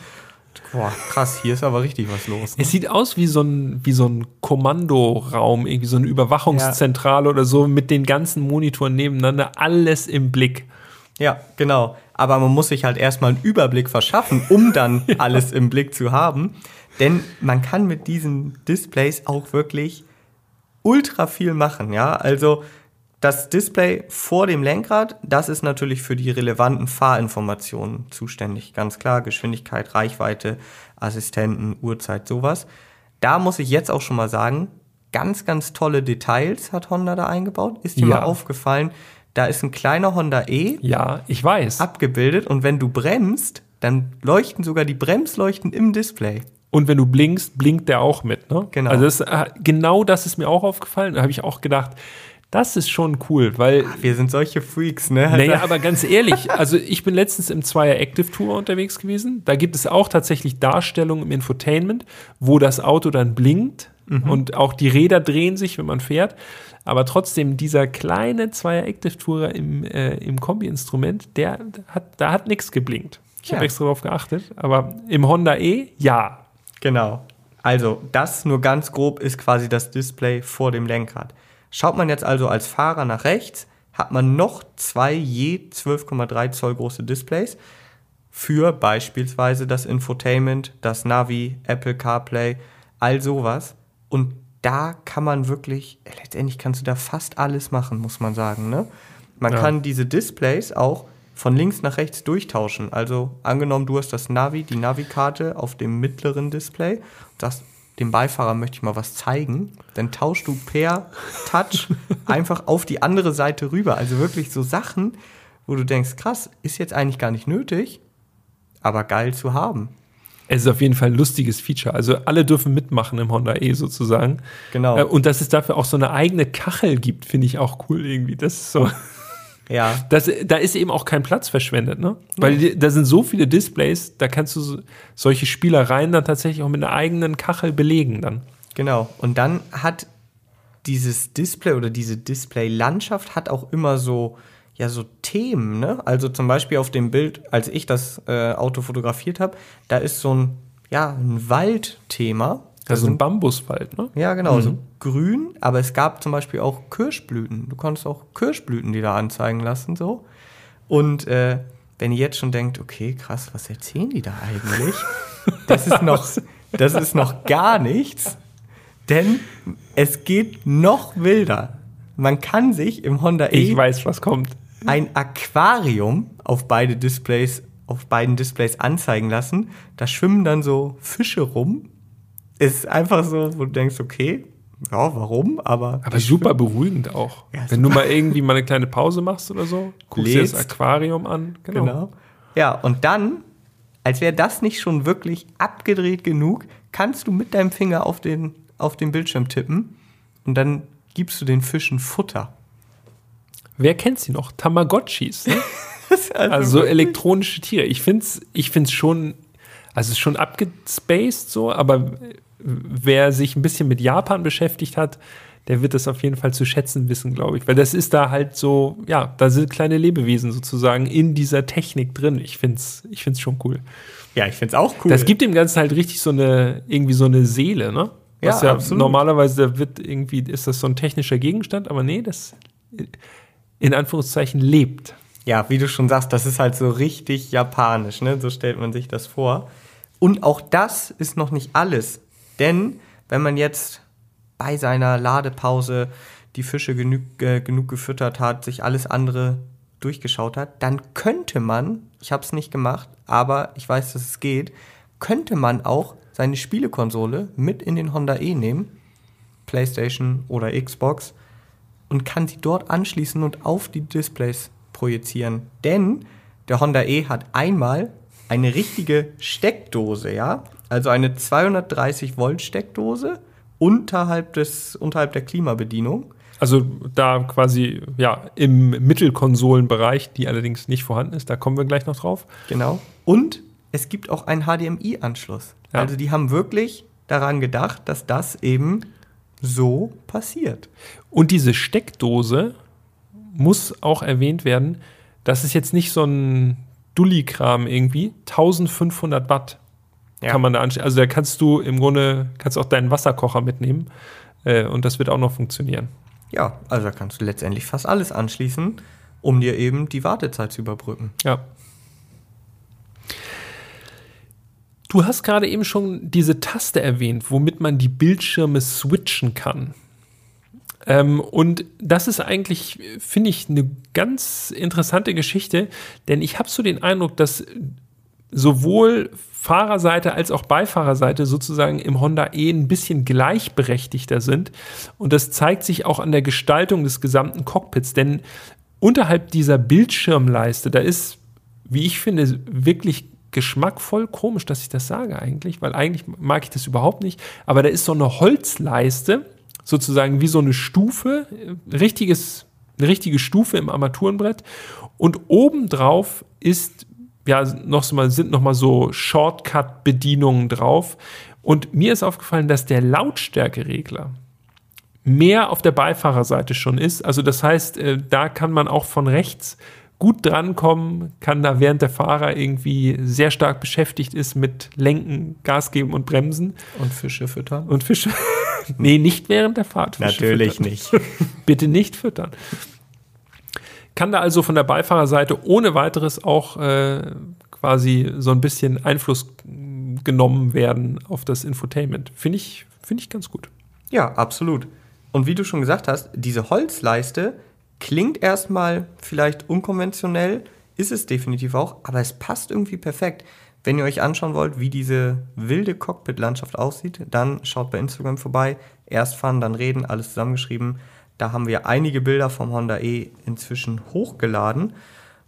S1: boah, krass, hier ist aber richtig was los. Ne?
S3: Es sieht aus wie so ein, wie so ein Kommandoraum, irgendwie so eine Überwachungszentrale oder so mit den ganzen Monitoren nebeneinander, alles im Blick.
S1: Ja, genau. Aber man muss sich halt erstmal einen Überblick verschaffen, um dann alles im Blick zu haben. Denn man kann mit diesen Displays auch wirklich ultra viel machen, ja. Also das Display vor dem Lenkrad, das ist natürlich für die relevanten Fahrinformationen zuständig. Ganz klar, Geschwindigkeit, Reichweite, Assistenten, Uhrzeit, sowas. Da muss ich jetzt auch schon mal sagen, ganz, ganz tolle Details hat Honda da eingebaut. Ist dir
S3: Ja.
S1: mal aufgefallen, da ist ein kleiner Honda E
S3: Ja, ich weiß.
S1: abgebildet und wenn du bremst, dann leuchten sogar die Bremsleuchten im Display.
S3: Und wenn du blinkst, blinkt der auch mit, ne?
S1: Genau.
S3: Also das, äh, genau das ist mir auch aufgefallen. Da habe ich auch gedacht, das ist schon cool, weil
S1: Wir sind solche Freaks, ne?
S3: Naja, aber ganz ehrlich, also ich bin letztens im Zweier Active Tour unterwegs gewesen. Da gibt es auch tatsächlich Darstellungen im Infotainment, wo das Auto dann blinkt und auch die Räder drehen sich, wenn man fährt. Aber trotzdem, dieser kleine Zweier Active Tourer im, äh, im Kombi-Instrument, der hat, da hat nichts geblinkt. Ich
S1: Ja.
S3: habe extra darauf geachtet. Aber im Honda E, ja.
S1: Genau. Also, das nur ganz grob ist quasi das Display vor dem Lenkrad. Schaut man jetzt also als Fahrer nach rechts, hat man noch zwei je 12,3 Zoll große Displays für beispielsweise das Infotainment, das Navi, Apple CarPlay, all sowas. Und da kann man wirklich, letztendlich kannst du da fast alles machen, muss man sagen. Ne? Man
S3: Ja.
S1: kann diese Displays auch von links nach rechts durchtauschen. Also angenommen, du hast das Navi, die Navi-Karte auf dem mittleren Display und sagst, dem Beifahrer möchte ich mal was zeigen, dann tauschst du per Touch einfach auf die andere Seite rüber. Also wirklich so Sachen, wo du denkst, krass, ist jetzt eigentlich gar nicht nötig, aber geil zu haben.
S3: Es ist auf jeden Fall ein lustiges Feature. Also alle dürfen mitmachen im Honda E sozusagen.
S1: Genau.
S3: Äh, Und dass es dafür auch so eine eigene Kachel gibt, finde ich auch cool irgendwie. Das ist so.
S1: Ja,
S3: Das, da ist eben auch kein Platz verschwendet, ne? Weil die, da sind so viele Displays, da kannst du so, solche Spielereien dann tatsächlich auch mit einer eigenen Kachel belegen dann.
S1: Genau. Und dann hat dieses Display oder diese Display-Landschaft hat auch immer so, ja, so Themen, ne? Also zum Beispiel auf dem Bild, als ich das äh, Auto fotografiert habe, da ist so ein, ja, ein Waldthema. Da
S3: Also ein Bambuswald, ne?
S1: ja, genau, so grün, aber es gab zum Beispiel auch Kirschblüten. Du konntest auch Kirschblüten, die da anzeigen lassen, so. Und äh, wenn ihr jetzt schon denkt, okay, krass, was erzählen die da eigentlich? Das ist noch, das ist noch gar nichts, denn es geht noch wilder. Man kann sich im Honda E
S3: Ich weiß, was kommt.
S1: ein Aquarium auf beide Displays, auf beiden Displays anzeigen lassen. Da schwimmen dann so Fische rum. Ist einfach so, wo du denkst, okay, ja, warum? Aber,
S3: Aber super beruhigend auch.
S1: Ja,
S3: Wenn du mal irgendwie mal eine kleine Pause machst oder so, guckst dir das
S1: Lädst.
S3: Aquarium an. Genau.
S1: genau. Ja, und dann, als wäre das nicht schon wirklich abgedreht genug, kannst du mit deinem Finger auf den, auf den Bildschirm tippen und dann gibst du den Fischen Futter.
S3: Wer kennt sie noch? Tamagotchis. Ne?
S1: Also,
S3: Also so elektronische Tiere. Ich finde es ich find's schon, also es ist schon abgespaced so, aber wer sich ein bisschen mit Japan beschäftigt hat, der wird das auf jeden Fall zu schätzen wissen, glaube ich. Weil das ist da halt so, ja, da sind kleine Lebewesen sozusagen in dieser Technik drin. Ich finde es ich find's schon cool.
S1: ja, ich finde es auch cool.
S3: Das gibt dem Ganzen halt richtig so eine, irgendwie so eine Seele, ne? Was
S1: Ja,
S3: ja,
S1: absolut.
S3: normalerweise wird irgendwie, ist das so ein technischer Gegenstand, aber nee, das in Anführungszeichen lebt.
S1: Ja, wie du schon sagst, das ist halt so richtig japanisch, ne? So stellt man sich das vor. Und auch das ist noch nicht alles. Denn wenn man jetzt bei seiner Ladepause die Fische genug, äh, genug gefüttert hat, sich alles andere durchgeschaut hat, dann könnte man, ich habe es nicht gemacht, aber ich weiß, dass es geht, könnte man auch seine Spielekonsole mit in den Honda E nehmen, PlayStation oder Xbox, und kann sie dort anschließen und auf die Displays projizieren. Denn der Honda E hat einmal eine richtige Steckdose, ja? Also eine 230 Volt Steckdose unterhalb des unterhalb der Klimabedienung.
S3: Also da quasi, ja, im Mittelkonsolenbereich, die allerdings nicht vorhanden ist, da kommen wir gleich noch drauf.
S1: Genau. Und es gibt auch einen HDMI-Anschluss.
S3: Ja.
S1: Also die haben wirklich daran gedacht, dass das eben so passiert.
S3: Und diese Steckdose muss auch erwähnt werden, das ist jetzt nicht so ein Dulli-Kram irgendwie, 1500 Watt
S1: Ja.
S3: kann man da anschließen. Also da kannst du im Grunde, kannst auch deinen Wasserkocher mitnehmen äh, und das wird auch noch funktionieren.
S1: Ja, also da kannst du letztendlich fast alles anschließen, um dir eben die Wartezeit zu überbrücken.
S3: Ja. Du hast gerade eben schon diese Taste erwähnt, womit man die Bildschirme switchen kann. Ähm, und das ist eigentlich, finde ich, eine ganz interessante Geschichte, denn ich habe so den Eindruck, dass sowohl Fahrerseite als auch Beifahrerseite sozusagen im Honda E ein bisschen gleichberechtigter sind. Und das zeigt sich auch an der Gestaltung des gesamten Cockpits, denn unterhalb dieser Bildschirmleiste, da ist, wie ich finde, wirklich geschmackvoll. Komisch, dass ich das sage eigentlich, weil eigentlich mag ich das überhaupt nicht. Aber da ist so eine Holzleiste, sozusagen wie so eine Stufe, richtiges, eine richtige Stufe im Armaturenbrett. Und obendrauf ist ja noch so mal, sind noch mal so Shortcut-Bedienungen drauf. Und mir ist aufgefallen, dass der Lautstärkeregler mehr auf der Beifahrerseite schon ist. Also das heißt, äh, da kann man auch von rechts gut drankommen, kann da während der Fahrer irgendwie sehr stark beschäftigt ist mit Lenken, Gas geben und Bremsen.
S1: Und Fische füttern.
S3: Und Fische. nee, nicht während der Fahrt.
S1: Fische Natürlich füttern. nicht.
S3: Bitte nicht füttern. Kann da also von der Beifahrerseite ohne weiteres auch äh, quasi so ein bisschen Einfluss genommen werden auf das Infotainment. Finde ich, find ich ganz gut.
S1: Ja, absolut. Und wie du schon gesagt hast, diese Holzleiste Klingt erstmal vielleicht unkonventionell, ist es definitiv auch, aber es passt irgendwie perfekt. Wenn ihr euch anschauen wollt, wie diese wilde Cockpit-Landschaft aussieht, dann schaut bei Instagram vorbei. Erst fahren, dann reden, alles zusammengeschrieben. Da haben wir einige Bilder vom Honda E inzwischen hochgeladen.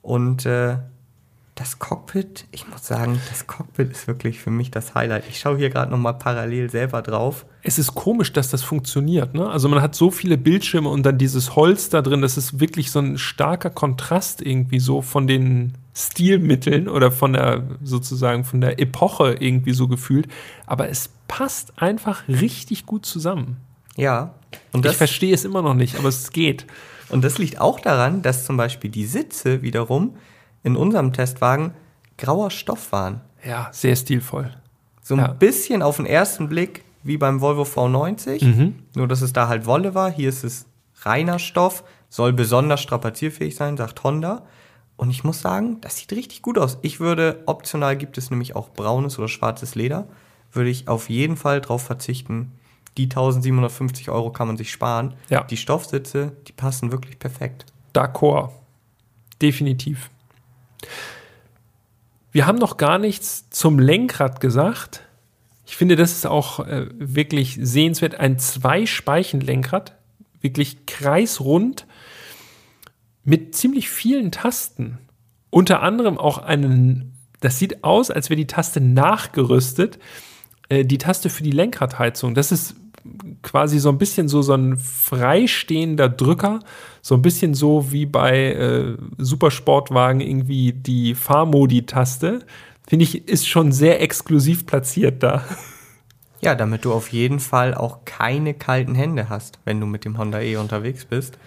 S1: Und äh, das Cockpit, ich muss sagen, das Cockpit ist wirklich für mich das Highlight. Ich schaue hier gerade nochmal parallel selber drauf.
S3: Es ist komisch, dass das funktioniert. Ne? Also man hat so viele Bildschirme und dann dieses Holz da drin. Das ist wirklich so ein starker Kontrast irgendwie so von den Stilmitteln oder von der sozusagen von der Epoche irgendwie so gefühlt. Aber es passt einfach richtig gut zusammen.
S1: Ja.
S3: Und ich verstehe es immer noch nicht, aber es geht.
S1: Und das liegt auch daran, dass zum Beispiel die Sitze wiederum in unserem Testwagen grauer Stoff waren.
S3: Ja, sehr stilvoll.
S1: So ein
S3: ja.
S1: bisschen auf den ersten Blick wie beim Volvo V90, mhm. nur dass es da halt Wolle war. Hier ist es reiner Stoff, soll besonders strapazierfähig sein, sagt Honda. Und ich muss sagen, das sieht richtig gut aus. Ich würde, optional gibt es nämlich auch braunes oder schwarzes Leder, würde ich auf jeden Fall drauf verzichten. Die 1750 Euro kann man sich sparen.
S3: Ja.
S1: Die Stoffsitze, die passen wirklich perfekt.
S3: D'accord. Definitiv. Wir haben noch gar nichts zum Lenkrad gesagt. Ich finde, das ist auch äh, wirklich sehenswert. Ein Zwei-Speichen-Lenkrad, wirklich kreisrund mit ziemlich vielen Tasten. Unter anderem auch einen, das sieht aus, als wäre die Taste nachgerüstet, äh, die Taste für die Lenkradheizung. Das ist quasi so ein bisschen so, so ein freistehender Drücker, so ein bisschen so wie bei äh, Supersportwagen irgendwie die Fahrmodi-Taste. Finde ich, ist schon sehr exklusiv platziert da.
S1: Ja, damit du auf jeden Fall auch keine kalten Hände hast, wenn du mit dem Honda E unterwegs bist.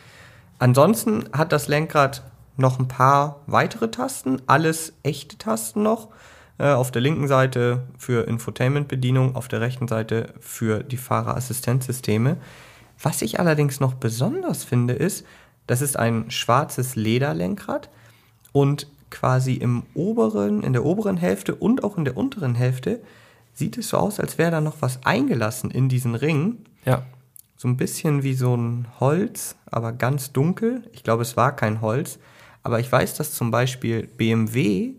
S1: Ansonsten hat das Lenkrad noch ein paar weitere Tasten, alles echte Tasten noch. Äh, auf der linken Seite für Infotainment-Bedienung, auf der rechten Seite für die Fahrerassistenzsysteme. Was ich allerdings noch besonders finde, ist, das ist ein schwarzes Lederlenkrad und quasi im oberen, in der oberen Hälfte und auch in der unteren Hälfte sieht es so aus, als wäre da noch was eingelassen in diesen Ring.
S3: Ja.
S1: So ein bisschen wie so ein Holz, aber ganz dunkel. Ich glaube, es war kein Holz. Aber ich weiß, dass zum Beispiel BMW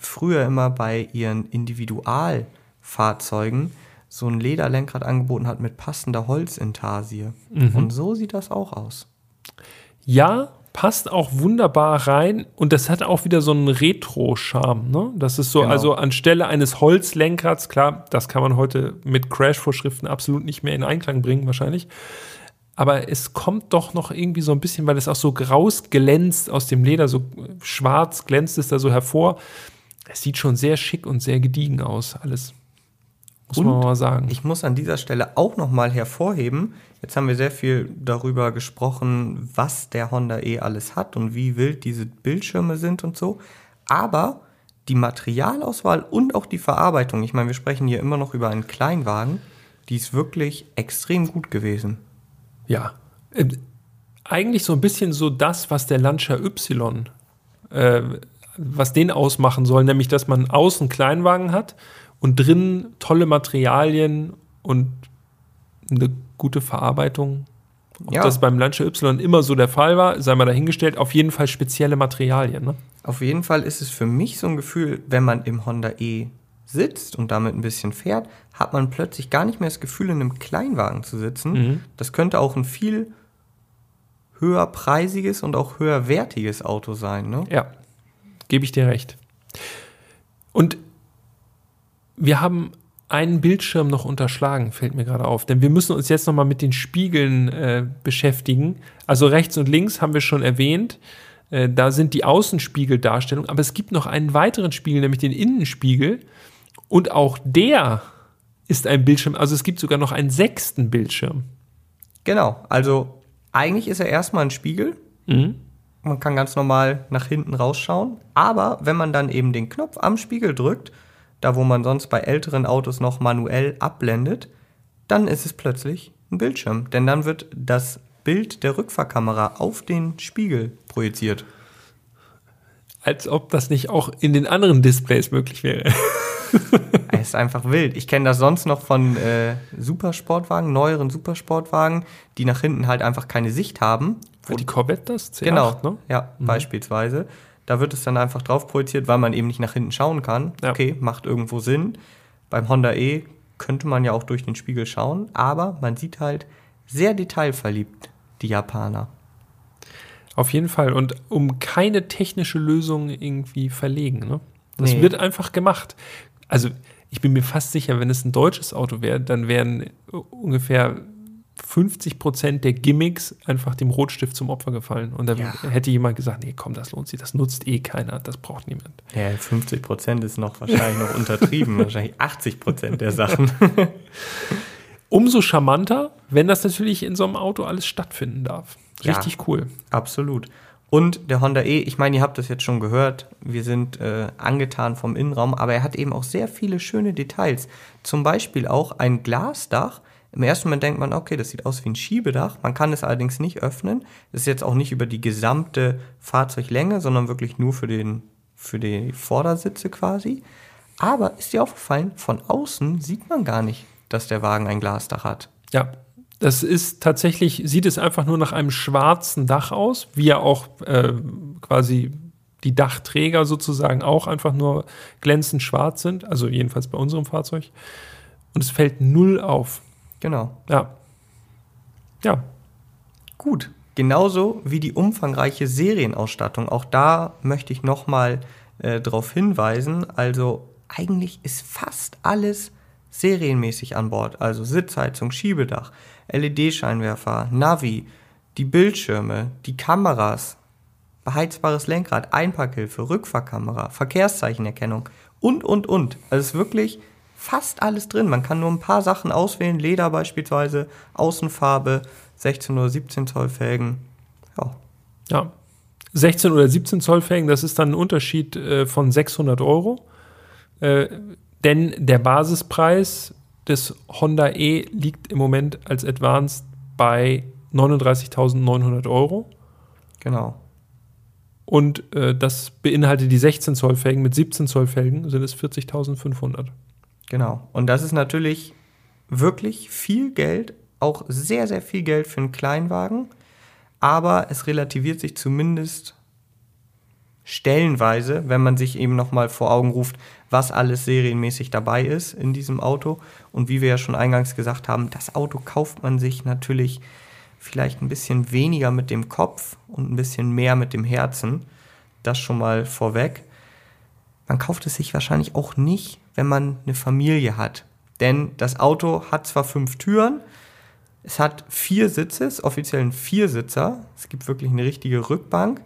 S1: früher immer bei ihren Individualfahrzeugen so ein Lederlenkrad angeboten hat mit passender Holzintarsie. Mhm. Und so sieht das auch aus.
S3: Ja, passt auch wunderbar rein und das hat auch wieder so einen Retro-Charme. Ne? Das ist so, genau. also anstelle eines Holzlenkrads, klar, das kann man heute mit Crash-Vorschriften absolut nicht mehr in Einklang bringen, wahrscheinlich. Aber es kommt doch noch irgendwie so ein bisschen, weil es auch so graus glänzt aus dem Leder, so schwarz glänzt es da so hervor. Es sieht schon sehr schick und sehr gediegen aus, alles.
S1: Muss und man mal sagen. Ich muss an dieser Stelle auch noch mal hervorheben, jetzt haben wir sehr viel darüber gesprochen, was der Honda E alles hat und wie wild diese Bildschirme sind und so. Aber die Materialauswahl und auch die Verarbeitung, ich meine, wir sprechen hier immer noch über einen Kleinwagen, die ist wirklich extrem gut gewesen.
S3: Ja, äh, eigentlich so ein bisschen so das, was der Lancia Y äh, was den ausmachen soll, nämlich dass man außen Kleinwagen hat und drin tolle Materialien und eine gute Verarbeitung Ob
S1: Ja.
S3: das beim Lancia Y immer so der Fall war, sei mal dahingestellt. Auf jeden Fall spezielle Materialien. Ne?
S1: Auf jeden Fall ist es für mich so ein Gefühl, wenn man im Honda E sitzt und damit ein bisschen fährt, hat man plötzlich gar nicht mehr das Gefühl, in einem Kleinwagen zu sitzen.
S3: Mhm.
S1: Das könnte auch ein viel höherpreisiges und auch höherwertiges Auto sein. Ne?
S3: Ja, gebe ich dir recht. Und wir haben einen Bildschirm noch unterschlagen, fällt mir gerade auf. Denn wir müssen uns jetzt nochmal mit den Spiegeln äh, beschäftigen. Also rechts und links haben wir schon erwähnt. Äh, da sind die Außenspiegeldarstellungen. Aber es gibt noch einen weiteren Spiegel, nämlich den Innenspiegel. Und auch der ist ein Bildschirm. Also es gibt sogar noch einen sechsten Bildschirm.
S1: Genau, also eigentlich ist er erstmal ein Spiegel. Man kann ganz normal nach hinten rausschauen. Aber wenn man dann eben den Knopf am Spiegel drückt, da wo man sonst bei älteren Autos noch manuell abblendet, dann ist es plötzlich ein Bildschirm. Denn dann wird das Bild der Rückfahrkamera auf den Spiegel projiziert.
S3: Als ob das nicht auch in den anderen Displays möglich wäre.
S1: Es ist einfach wild. Ich kenne das sonst noch von äh, Supersportwagen, neueren Supersportwagen, die nach hinten halt einfach keine Sicht haben.
S3: War die Corvette das? C8,
S1: Genau,
S3: ne?
S1: ja, beispielsweise. Da wird es dann einfach drauf projiziert, weil man eben nicht nach hinten schauen kann.
S3: Ja.
S1: Okay, macht irgendwo Sinn. Beim Honda E könnte man ja auch durch den Spiegel schauen, aber man sieht halt sehr detailverliebt die Japaner.
S3: Auf jeden Fall. Und um keine technische Lösung irgendwie verlegen. Ne? Das
S1: Nee.
S3: wird einfach gemacht. Also ich bin mir fast sicher, wenn es ein deutsches Auto wäre, dann wären ungefähr 50 Prozent der Gimmicks einfach dem Rotstift zum Opfer gefallen. Und da
S1: Ja.
S3: hätte jemand gesagt, nee, komm, das lohnt sich, das nutzt eh keiner, das braucht niemand.
S1: Ja, 50 Prozent ist noch wahrscheinlich noch untertrieben, wahrscheinlich 80 Prozent der Sachen.
S3: Umso charmanter, wenn das natürlich in so einem Auto alles stattfinden darf.
S1: Ja.
S3: Richtig cool.
S1: Absolut. Und der Honda E, ich meine, ihr habt das jetzt schon gehört, wir sind äh, angetan vom Innenraum, aber er hat eben auch sehr viele schöne Details. Zum Beispiel auch ein Glasdach. Im ersten Moment denkt man, okay, das sieht aus wie ein Schiebedach. Man kann es allerdings nicht öffnen. Das ist jetzt auch nicht über die gesamte Fahrzeuglänge, sondern wirklich nur für, den, für die Vordersitze quasi. Aber ist dir aufgefallen, von außen sieht man gar nicht, dass der Wagen ein Glasdach hat.
S3: Ja, das ist tatsächlich, sieht es einfach nur nach einem schwarzen Dach aus, wie ja auch äh, quasi die Dachträger sozusagen auch einfach nur glänzend schwarz sind, also jedenfalls bei unserem Fahrzeug. Und es fällt null auf.
S1: Genau.
S3: Ja. Ja,
S1: Gut, genauso wie die umfangreiche Serienausstattung. Auch da möchte ich nochmal äh, darauf hinweisen. Also eigentlich ist fast alles serienmäßig an Bord. Also Sitzheizung, Schiebedach, LED-Scheinwerfer, Navi, die Bildschirme, die Kameras, beheizbares Lenkrad, Einparkhilfe, Rückfahrkamera, Verkehrszeichenerkennung und, und, und. Also es ist wirklich fast alles drin. Man kann nur ein paar Sachen auswählen. Leder beispielsweise, Außenfarbe, 16 oder 17 Zoll Felgen. Ja,
S3: ja. 16 oder 17 Zoll Felgen, das ist dann ein Unterschied äh, von 600 Euro. Äh, denn der Basispreis des Honda E liegt im Moment als Advanced bei 39.900 Euro.
S1: genau.
S3: Und äh, das beinhaltet die 16 Zoll Felgen. Mit 17 Zoll Felgen sind es 40.500.
S1: Genau. Und das ist natürlich wirklich viel Geld, auch sehr, sehr viel Geld für einen Kleinwagen. Aber es relativiert sich zumindest stellenweise, wenn man sich eben nochmal vor Augen ruft, was alles serienmäßig dabei ist in diesem Auto. Und wie wir ja schon eingangs gesagt haben, das Auto kauft man sich natürlich vielleicht ein bisschen weniger mit dem Kopf und ein bisschen mehr mit dem Herzen. Das schon mal vorweg. Man kauft es sich wahrscheinlich auch nicht, wenn man eine Familie hat. Denn das Auto hat zwar fünf Türen, es hat vier Sitze, ist offiziell ein Viersitzer. Es gibt wirklich eine richtige Rückbank.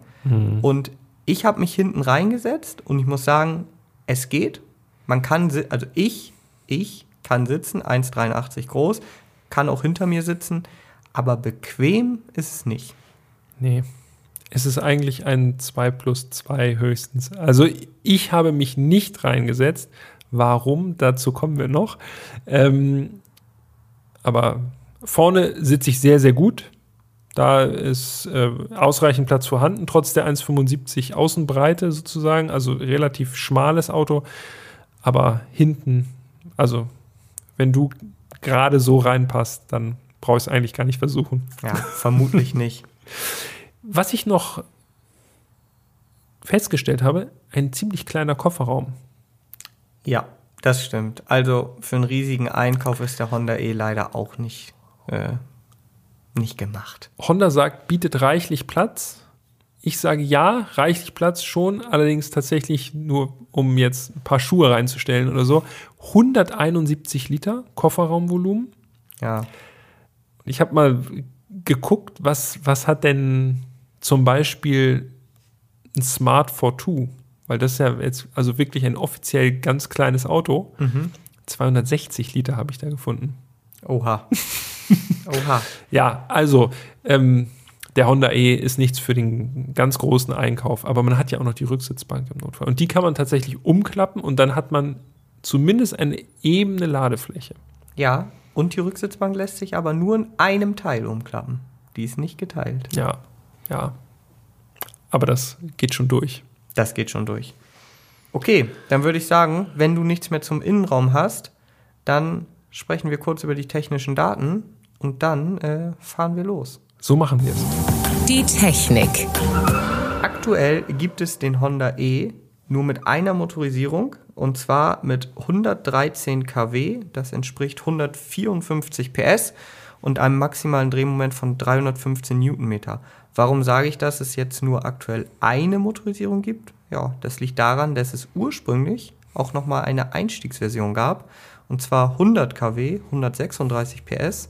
S1: Und ich habe mich hinten reingesetzt und ich muss sagen, es geht. Man kann, also ich, ich kann sitzen, 1,83 groß, kann auch hinter mir sitzen, aber bequem ist es nicht.
S3: Nee. Es ist eigentlich ein 2 plus 2 höchstens. Also ich habe mich nicht reingesetzt. Warum? Dazu kommen wir noch. Ähm, aber vorne sitze ich sehr, sehr gut. Da ist äh, ausreichend Platz vorhanden, trotz der 1,75 Außenbreite sozusagen. Also relativ schmales Auto. Aber hinten, also wenn du gerade so reinpasst, dann brauche ich es eigentlich gar nicht versuchen.
S1: Ja, vermutlich nicht.
S3: Was ich noch festgestellt habe, ein ziemlich kleiner Kofferraum.
S1: Ja, das stimmt. Also für einen riesigen Einkauf ist der Honda E leider auch nicht, äh, nicht gemacht.
S3: Honda sagt, bietet reichlich Platz. Ich sage ja, reichlich Platz schon, allerdings tatsächlich nur, um jetzt ein paar Schuhe reinzustellen oder so. 171 Liter Kofferraumvolumen.
S1: Ja.
S3: Ich habe mal geguckt, was, was hat denn zum Beispiel ein Smart 42? Weil das ist ja jetzt also wirklich ein offiziell ganz kleines Auto. 260 Liter habe ich da gefunden.
S1: Oha. Oha.
S3: Ja, also ähm, der Honda E ist nichts für den ganz großen Einkauf, aber man hat ja auch noch die Rücksitzbank im Notfall. Und die kann man tatsächlich umklappen und dann hat man zumindest eine ebene Ladefläche.
S1: Ja, und die Rücksitzbank lässt sich aber nur in einem Teil umklappen. Die ist nicht geteilt.
S3: Ja, ja. Aber das geht schon durch.
S1: Das geht schon durch. Okay, dann würde ich sagen, wenn du nichts mehr zum Innenraum hast, dann sprechen wir kurz über die technischen Daten und dann äh, fahren wir los.
S3: So machen wir es.
S2: Die Technik.
S1: Aktuell gibt es den Honda E nur mit einer Motorisierung und zwar mit 113 kW, das entspricht 154 PS und einem maximalen Drehmoment von 315 Newtonmeter. Warum sage ich, dass es jetzt nur aktuell eine Motorisierung gibt? Ja, das liegt daran, dass es ursprünglich auch nochmal eine Einstiegsversion gab und zwar 100 kW, 136 PS.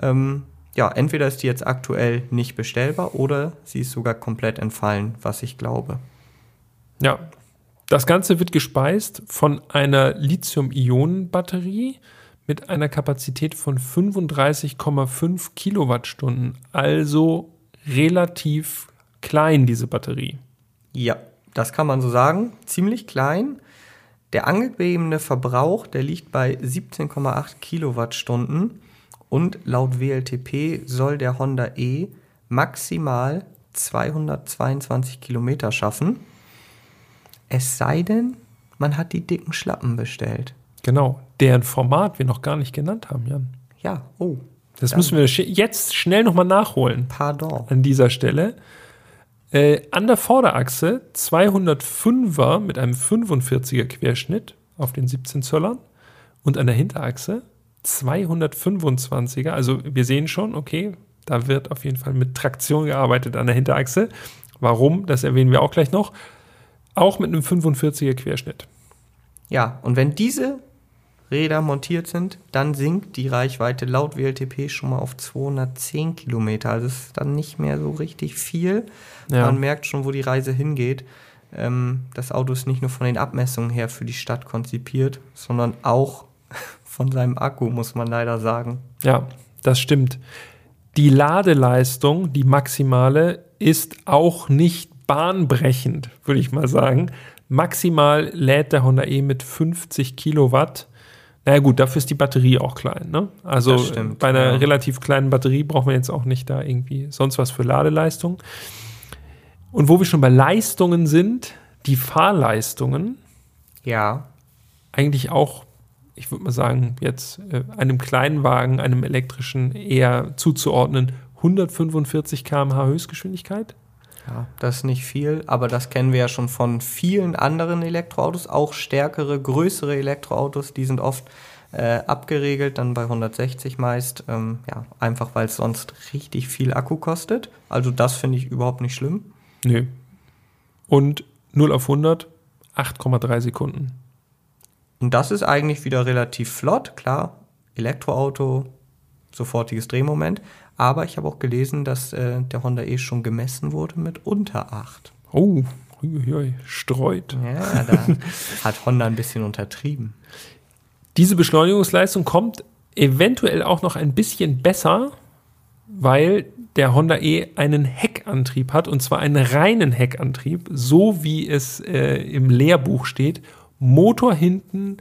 S1: Ähm, ja, entweder ist die jetzt aktuell nicht bestellbar oder sie ist sogar komplett entfallen, was ich glaube.
S3: Ja. Das Ganze wird gespeist von einer Lithium-Ionen-Batterie mit einer Kapazität von 35,5 Kilowattstunden, also relativ klein, diese Batterie.
S1: Ja, das kann man so sagen. Ziemlich klein. Der angegebene Verbrauch, der liegt bei 17,8 Kilowattstunden und laut WLTP soll der Honda E maximal 222 Kilometer schaffen. Es sei denn, man hat die dicken Schlappen bestellt.
S3: Genau, deren Format wir noch gar nicht genannt haben, Jan.
S1: Ja, oh,
S3: Das müssen wir jetzt schnell nochmal nachholen
S1: pardon.
S3: an dieser Stelle. Äh, an der Vorderachse 205er mit einem 45er Querschnitt auf den 17 Zöllern und an der Hinterachse 225er. Also wir sehen schon, okay, da wird auf jeden Fall mit Traktion gearbeitet an der Hinterachse. Warum? Das erwähnen wir auch gleich noch. Auch mit einem 45er Querschnitt.
S1: Ja, und wenn diese Räder montiert sind, dann sinkt die Reichweite laut WLTP schon mal auf 210 Kilometer. Also es ist dann nicht mehr so richtig viel.
S3: Ja.
S1: Man merkt schon, wo die Reise hingeht. Ähm, das Auto ist nicht nur von den Abmessungen her für die Stadt konzipiert, sondern auch von seinem Akku, muss man leider sagen.
S3: Ja, das stimmt. Die Ladeleistung, die maximale, ist auch nicht bahnbrechend, würde ich mal sagen. Maximal lädt der Honda E mit 50 Kilowatt. Naja gut, dafür ist die Batterie auch klein. Ne? Also
S1: stimmt,
S3: bei einer
S1: ja.
S3: relativ kleinen Batterie braucht man jetzt auch nicht da irgendwie sonst was für Ladeleistung. Und wo wir schon bei Leistungen sind, die Fahrleistungen,
S1: Ja,
S3: eigentlich auch, ich würde mal sagen, jetzt äh, einem kleinen Wagen, einem elektrischen eher zuzuordnen, 145 km/h Höchstgeschwindigkeit.
S1: Ja, das ist nicht viel, aber das kennen wir ja schon von vielen anderen Elektroautos, auch stärkere, größere Elektroautos, die sind oft äh, abgeregelt, dann bei 160 meist, ähm, ja, einfach weil es sonst richtig viel Akku kostet. Also das finde ich überhaupt nicht schlimm.
S3: Nö. Und 0 auf 100, 8,3 Sekunden.
S1: Und das ist eigentlich wieder relativ flott, klar, Elektroauto, sofortiges Drehmoment, aber ich habe auch gelesen, dass äh, der Honda E schon gemessen wurde mit unter 8.
S3: Oh, streut.
S1: Ja, da hat Honda ein bisschen untertrieben.
S3: Diese Beschleunigungsleistung kommt eventuell auch noch ein bisschen besser, weil der Honda E einen Heckantrieb hat und zwar einen reinen Heckantrieb, so wie es äh, im Lehrbuch steht. Motor hinten,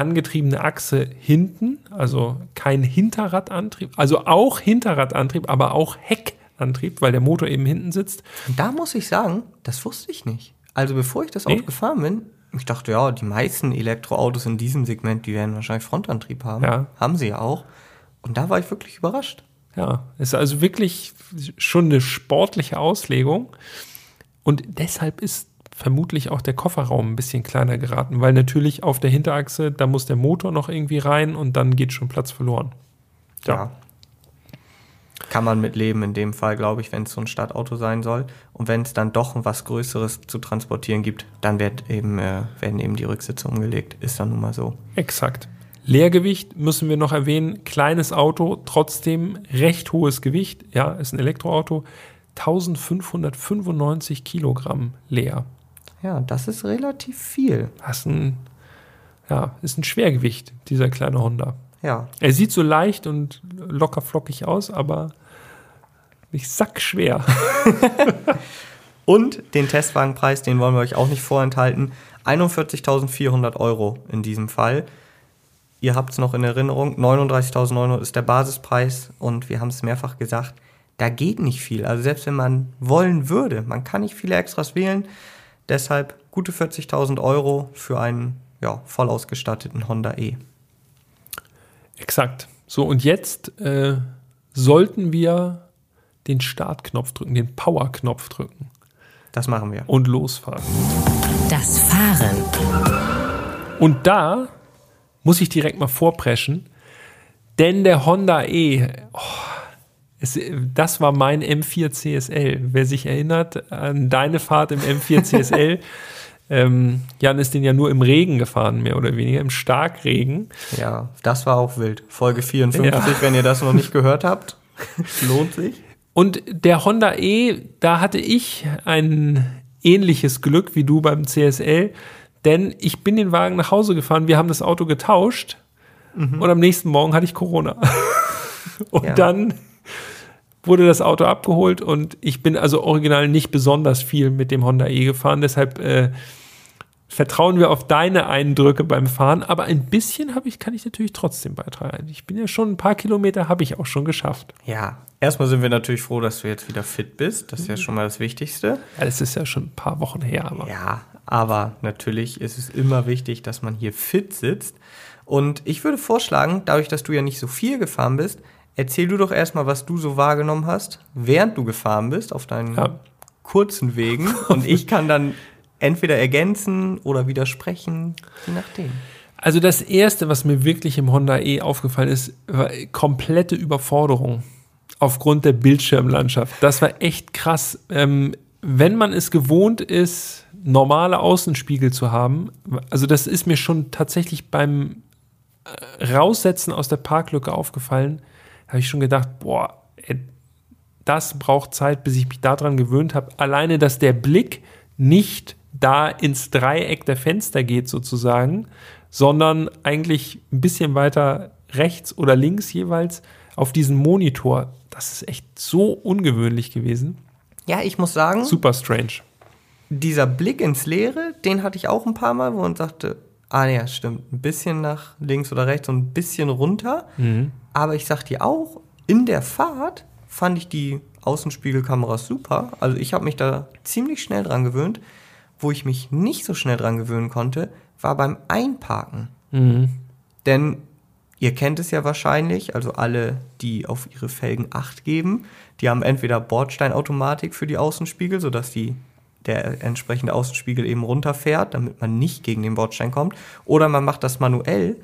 S3: angetriebene Achse hinten, also kein Hinterradantrieb, also auch Hinterradantrieb, aber auch Heckantrieb, weil der Motor eben hinten sitzt.
S1: Und da muss ich sagen, das wusste ich nicht. Also bevor ich das Auto
S3: Nee?
S1: gefahren bin, ich dachte, ja, die meisten Elektroautos in diesem Segment, die werden wahrscheinlich Frontantrieb haben.
S3: Ja.
S1: Haben sie ja auch. Und da war ich wirklich überrascht.
S3: Ja, ist also wirklich schon eine sportliche Auslegung. Und deshalb ist vermutlich auch der Kofferraum ein bisschen kleiner geraten, weil natürlich auf der Hinterachse, da muss der Motor noch irgendwie rein und dann geht schon Platz verloren.
S1: Ja. Kann man mit leben in dem Fall, glaube ich, wenn es so ein Stadtauto sein soll. Und wenn es dann doch was Größeres zu transportieren gibt, dann wird eben, äh, werden eben die Rücksitze umgelegt. Ist dann nun mal so.
S3: Exakt. Leergewicht müssen wir noch erwähnen. Kleines Auto, trotzdem recht hohes Gewicht. Ja, ist ein Elektroauto. 1595 Kilogramm leer.
S1: Ja, das ist relativ viel.
S3: Das ist ein, ja, ist ein Schwergewicht, dieser kleine Honda.
S1: Ja.
S3: Er sieht so leicht und locker flockig aus, aber nicht sackschwer.
S1: Und den Testwagenpreis, den wollen wir euch auch nicht vorenthalten. 41.400 Euro in diesem Fall. Ihr habt es noch in Erinnerung, 39.900 ist der Basispreis und wir haben es mehrfach gesagt, da geht nicht viel. Also selbst wenn man wollen würde, man kann nicht viele Extras wählen. Deshalb gute 40.000 Euro für einen ja, voll ausgestatteten Honda E.
S3: Exakt. So, und jetzt äh, sollten wir den Startknopf drücken, den Power-Knopf drücken
S1: Das machen wir.
S3: und losfahren.
S2: Das Fahren.
S3: Und da muss ich direkt mal vorpreschen, denn der Honda E, oh, es, das war mein M4 CSL. Wer sich erinnert an deine Fahrt im M4 CSL, ähm, Jan ist den ja nur im Regen gefahren, mehr oder weniger, im Starkregen.
S1: Ja, das war auch wild. Folge 54,
S3: Ja.
S1: wenn ihr das noch nicht gehört habt, lohnt sich.
S3: Und der Honda E, da hatte ich ein ähnliches Glück wie du beim CSL, denn ich bin den Wagen nach Hause gefahren, wir haben das Auto getauscht und am nächsten Morgen hatte ich Corona. und
S1: Ja.
S3: dann wurde das Auto abgeholt und ich bin also original nicht besonders viel mit dem Honda E gefahren, deshalb äh, vertrauen wir auf deine Eindrücke beim Fahren, aber ein bisschen habe ich, kann ich natürlich trotzdem beitragen. Ich bin ja schon ein paar Kilometer habe ich auch schon geschafft.
S1: Ja, erstmal sind wir natürlich froh, dass du jetzt wieder fit bist. Das ist ja schon mal das Wichtigste.
S3: Ja, das ist ja schon ein paar Wochen her, aber
S1: Ja, aber natürlich ist es immer wichtig, dass man hier fit sitzt. Und ich würde vorschlagen, dadurch, dass du ja nicht so viel gefahren bist, erzähl du doch erstmal, was du so wahrgenommen hast, während du gefahren bist auf deinen
S3: Ja.
S1: kurzen Wegen. Und ich kann dann entweder ergänzen oder widersprechen, je nachdem.
S3: Also das erste, was mir wirklich im Honda E aufgefallen ist, war komplette Überforderung aufgrund der Bildschirmlandschaft. Das war echt krass. Ähm, wenn man es gewohnt ist, normale Außenspiegel zu haben, also das ist mir schon tatsächlich beim äh, Raussetzen aus der Parklücke aufgefallen, habe ich schon gedacht, boah, das braucht Zeit, bis ich mich daran gewöhnt habe. Alleine, dass der Blick nicht da ins Dreieck der Fenster geht sozusagen, sondern eigentlich ein bisschen weiter rechts oder links jeweils auf diesen Monitor. Das ist echt so ungewöhnlich gewesen.
S1: Ja, ich muss sagen,
S3: Super strange.
S1: dieser Blick ins Leere, den hatte ich auch ein paar Mal, wo man sagte, ah ja, stimmt, ein bisschen nach links oder rechts und ein bisschen runter. Aber ich sag dir auch, in der Fahrt fand ich die Außenspiegelkameras super. Also ich habe mich da ziemlich schnell dran gewöhnt. Wo ich mich nicht so schnell dran gewöhnen konnte, war beim Einparken. Denn ihr kennt es ja wahrscheinlich, also alle, die auf ihre Felgen Acht geben, die haben entweder Bordsteinautomatik für die Außenspiegel, sodass die, der entsprechende Außenspiegel eben runterfährt, damit man nicht gegen den Bordstein kommt, oder man macht das manuell.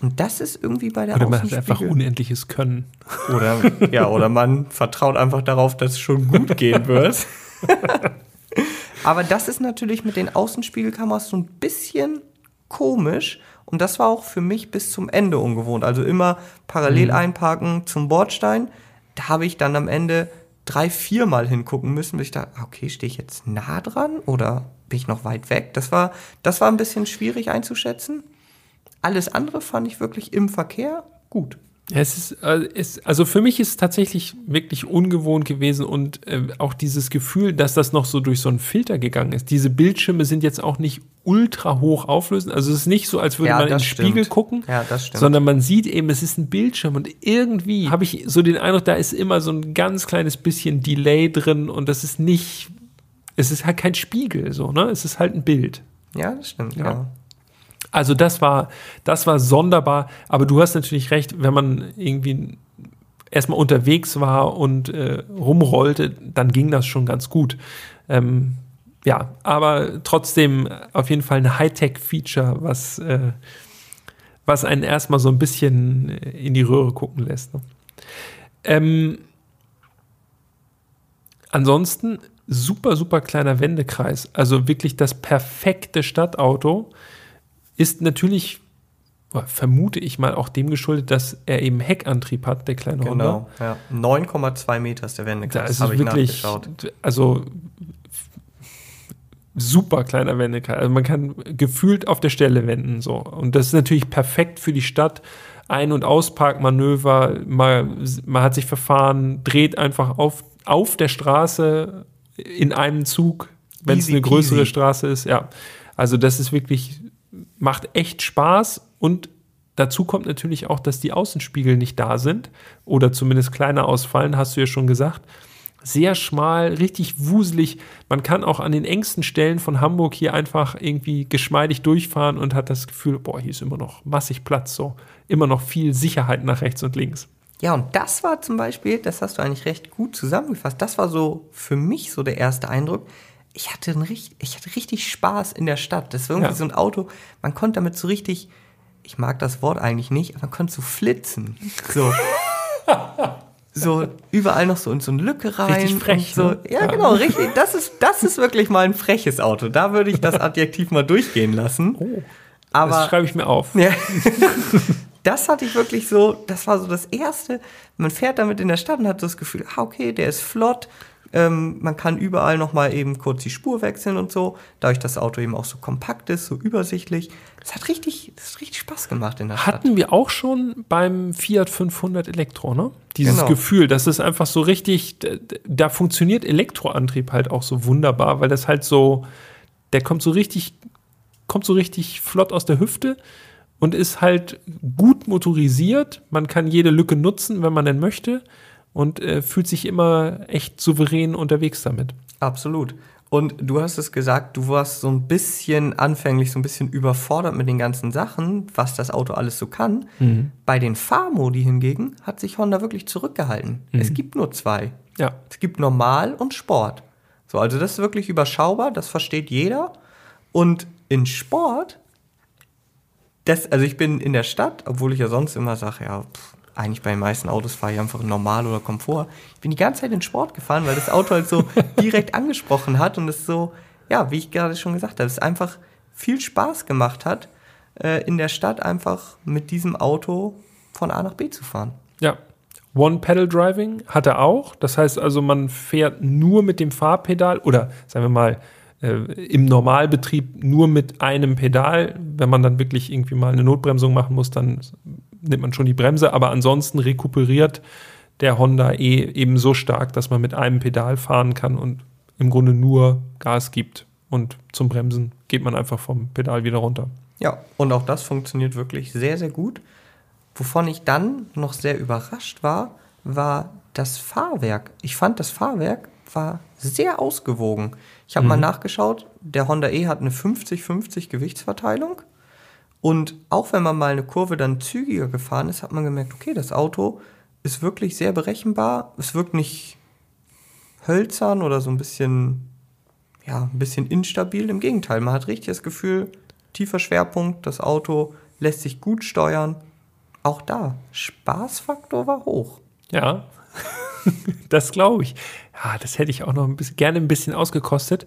S1: Und das ist irgendwie bei der
S3: Oder man hat einfach unendliches Können.
S1: Oder, ja, oder man vertraut einfach darauf, dass es schon gut gehen wird. Aber das ist natürlich mit den Außenspiegelkameras so ein bisschen komisch. Und das war auch für mich bis zum Ende ungewohnt. Also immer parallel einparken zum Bordstein. Da habe ich dann am Ende drei, viermal hingucken müssen, bis ich dachte, okay, stehe ich jetzt nah dran oder bin ich noch weit weg? Das war, das war ein bisschen schwierig einzuschätzen. Alles andere fand ich wirklich im Verkehr gut.
S3: Es ist, äh, es, also für mich ist es tatsächlich wirklich ungewohnt gewesen und äh, auch dieses Gefühl, dass das noch so durch so einen Filter gegangen ist. Diese Bildschirme sind jetzt auch nicht ultra hoch auflösend. Also es ist nicht so, als würde
S1: Ja,
S3: man in den
S1: das
S3: Spiegel
S1: stimmt.
S3: gucken,
S1: Ja, stimmt.
S3: sondern man sieht eben, es ist ein Bildschirm und irgendwie habe ich so den Eindruck, da ist immer so ein ganz kleines bisschen Delay drin und das ist nicht, es ist halt kein Spiegel, so, ne? Es ist halt ein Bild.
S1: Ja, das stimmt,
S3: Ja.
S1: ja.
S3: Also das war, das war sonderbar, aber du hast natürlich recht, wenn man irgendwie erstmal unterwegs war und äh, rumrollte, dann ging das schon ganz gut. Ähm, ja, aber trotzdem auf jeden Fall ein Hightech-Feature, was, äh, was einen erstmal so ein bisschen in die Röhre gucken lässt. Ne? Ähm, ansonsten super, super kleiner Wendekreis. Also wirklich das perfekte Stadtauto ist natürlich, vermute ich mal, auch dem geschuldet, dass er eben Heckantrieb hat, der kleine
S1: Genau, ja. 9,2 Meter ist der Wendekreis.
S3: Da ist es wirklich, also super kleiner Wendekreis. Also man kann gefühlt auf der Stelle wenden. So. Und das ist natürlich perfekt für die Stadt. Ein- und Ausparkmanöver, man, man hat sich verfahren, dreht einfach auf, auf der Straße in einem Zug, wenn es eine größere easy. Straße ist. Ja, also das ist wirklich, macht echt Spaß und dazu kommt natürlich auch, dass die Außenspiegel nicht da sind oder zumindest kleiner ausfallen, hast du ja schon gesagt. Sehr schmal, richtig wuselig. Man kann auch an den engsten Stellen von Hamburg hier einfach irgendwie geschmeidig durchfahren und hat das Gefühl, boah, hier ist immer noch massig Platz, so immer noch viel Sicherheit nach rechts und links.
S1: Ja, und das war zum Beispiel, das hast du eigentlich recht gut zusammengefasst. Das war so für mich so der erste Eindruck. Ich hatte, ein, ich hatte richtig Spaß in der Stadt. Das war irgendwie ja. so ein Auto, man konnte damit so richtig, ich mag das Wort eigentlich nicht, aber man konnte so flitzen. So. so überall noch so in so eine Lücke rein.
S3: Richtig frech. So. Ne?
S1: Ja, genau, richtig. Das ist, das ist wirklich mal ein freches Auto. Da würde ich das Adjektiv mal durchgehen lassen. Oh,
S3: aber, das schreibe ich mir auf.
S1: Ja das hatte ich wirklich so, das war so das Erste. Man fährt damit in der Stadt und hat so das Gefühl, ah, okay, der ist flott. Ähm, man kann überall nochmal eben kurz die Spur wechseln und so. Dadurch, dass das Auto eben auch so kompakt ist, so übersichtlich. Das hat richtig, das hat richtig Spaß gemacht in der
S3: Stadt. Hatten wir auch schon beim Fiat 500 Elektro, ne? Dieses genau. Gefühl, das ist einfach so richtig, da funktioniert Elektroantrieb halt auch so wunderbar, weil das halt so, der kommt so richtig, kommt so richtig flott aus der Hüfte und ist halt gut motorisiert. Man kann jede Lücke nutzen, wenn man denn möchte und äh, fühlt sich immer echt souverän unterwegs damit.
S1: Absolut. Und du hast es gesagt, du warst so ein bisschen anfänglich so ein bisschen überfordert mit den ganzen Sachen, was das Auto alles so kann. Mhm. Bei den Fahrmodi hingegen hat sich Honda wirklich zurückgehalten. Mhm. Es gibt nur zwei.
S3: Ja.
S1: Es gibt Normal und Sport. So, also das ist wirklich überschaubar, das versteht jeder. Und in Sport das, also ich bin in der Stadt, obwohl ich ja sonst immer sage, ja, pff, eigentlich bei den meisten Autos fahre ich einfach normal oder Komfort. Ich bin die ganze Zeit in Sport gefahren, weil das Auto halt so direkt angesprochen hat und es so, ja, wie ich gerade schon gesagt habe, es einfach viel Spaß gemacht hat, äh, in der Stadt einfach mit diesem Auto von A nach B zu fahren.
S3: Ja. One-Pedal-Driving hat er auch. Das heißt also, man fährt nur mit dem Fahrpedal oder sagen wir mal, äh, im Normalbetrieb nur mit einem Pedal. Wenn man dann wirklich irgendwie mal eine Notbremsung machen muss, dann nimmt man schon die Bremse. Aber ansonsten rekuperiert der Honda E eben so stark, dass man mit einem Pedal fahren kann und im Grunde nur Gas gibt. Und zum Bremsen geht man einfach vom Pedal wieder runter.
S1: Ja, und auch das funktioniert wirklich sehr, sehr gut. Wovon ich dann noch sehr überrascht war, war das Fahrwerk. Ich fand, das Fahrwerk war sehr ausgewogen. Ich habe mhm. mal nachgeschaut, der Honda E hat eine 50-50 Gewichtsverteilung. Und auch wenn man mal eine Kurve dann zügiger gefahren ist, hat man gemerkt, okay, das Auto ist wirklich sehr berechenbar. Es wirkt nicht hölzern oder so ein bisschen, ja, ein bisschen instabil. Im Gegenteil, man hat richtig das Gefühl, tiefer Schwerpunkt, das Auto lässt sich gut steuern. Auch da, Spaßfaktor war hoch.
S3: Ja, das glaube ich. Ja, das hätte ich auch noch ein bisschen, gerne ein bisschen ausgekostet.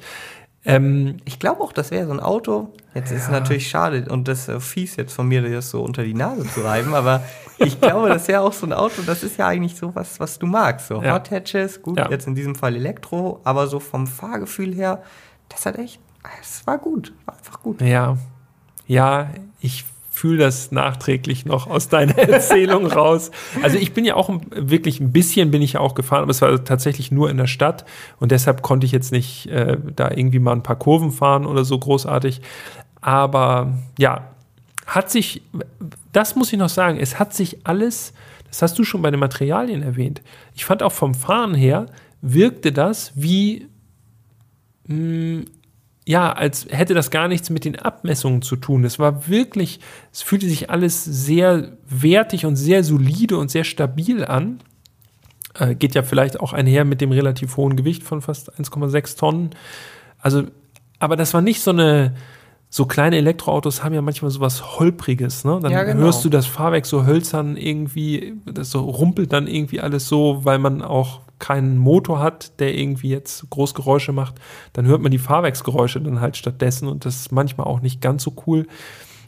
S1: Ähm, ich glaube auch, das wäre so ein Auto. Jetzt ja. ist es natürlich schade und das ist fies jetzt von mir, das so unter die Nase zu reiben, aber ich glaube, das wäre auch so ein Auto, das ist ja eigentlich so was, was du magst. So ja. Hot Hatches, gut, ja. jetzt in diesem Fall Elektro, aber so vom Fahrgefühl her, das hat echt, es war gut, war einfach gut.
S3: Ja, ja, ich fühle das nachträglich noch aus deiner Erzählung raus. Also ich bin ja auch wirklich ein bisschen bin ich ja auch gefahren, aber es war tatsächlich nur in der Stadt und deshalb konnte ich jetzt nicht äh, da irgendwie mal ein paar Kurven fahren oder so großartig. Aber ja, hat sich, das muss ich noch sagen, es hat sich alles, das hast du schon bei den Materialien erwähnt. Ich fand auch vom Fahren her wirkte das wie mh, hm, ja, als hätte das gar nichts mit den Abmessungen zu tun. Es war wirklich, es fühlte sich alles sehr wertig und sehr solide und sehr stabil an. Äh, geht ja vielleicht auch einher mit dem relativ hohen Gewicht von fast 1,6 Tonnen. Also, aber das war nicht so eine, so kleine Elektroautos haben ja manchmal so was Holpriges, ne? Dann
S1: Ja, genau.
S3: hörst du das Fahrwerk so hölzern irgendwie, das so rumpelt dann irgendwie alles so, weil man auch keinen Motor hat, der irgendwie jetzt Großgeräusche macht. Dann hört man die Fahrwerksgeräusche dann halt stattdessen und das ist manchmal auch nicht ganz so cool.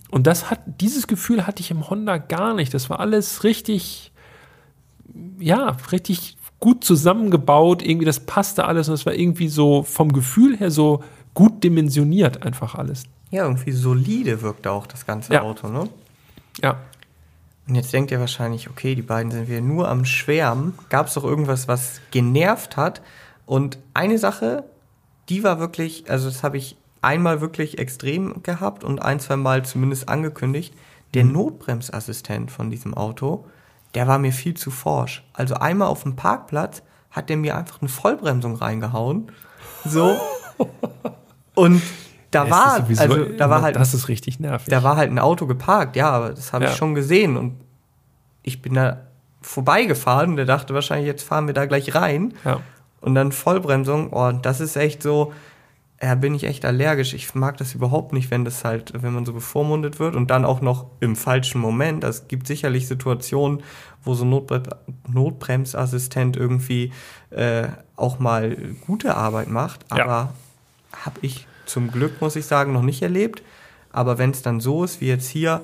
S3: Und das hat, dieses Gefühl hatte ich im Honda gar nicht. Das war alles richtig, ja, richtig gut zusammengebaut. Irgendwie, das passte alles und es war irgendwie so vom Gefühl her so gut dimensioniert einfach alles.
S1: Ja, irgendwie solide wirkte auch das ganze
S3: Ja.
S1: Auto, ne?
S3: Ja.
S1: Und jetzt denkt ihr wahrscheinlich, okay, die beiden sind wir nur am Schwärmen. Gab es doch irgendwas, was genervt hat? Und eine Sache, die war wirklich, also das habe ich einmal wirklich extrem gehabt und ein, zwei Mal zumindest angekündigt. Der Notbremsassistent von diesem Auto, der war mir viel zu forsch. Also einmal auf dem Parkplatz hat der mir einfach eine Vollbremsung reingehauen. So. Und da
S3: Es
S1: war,
S3: sowieso
S1: also da war halt
S3: Das ist richtig nervig.
S1: da war halt ein Auto geparkt, ja, aber das habe
S3: Ja.
S1: ich schon gesehen und ich bin da vorbeigefahren und der dachte wahrscheinlich, jetzt fahren wir da gleich rein
S3: ja.
S1: und dann Vollbremsung, oh, das ist echt so, ja, bin ich echt allergisch. Ich mag das überhaupt nicht, wenn das halt, wenn man so bevormundet wird und dann auch noch im falschen Moment. Es gibt sicherlich Situationen, wo so ein Notbre Notbremsassistent irgendwie äh, auch mal gute Arbeit macht,
S3: Ja.
S1: aber habe ich zum Glück, muss ich sagen, noch nicht erlebt. Aber wenn es dann so ist wie jetzt hier,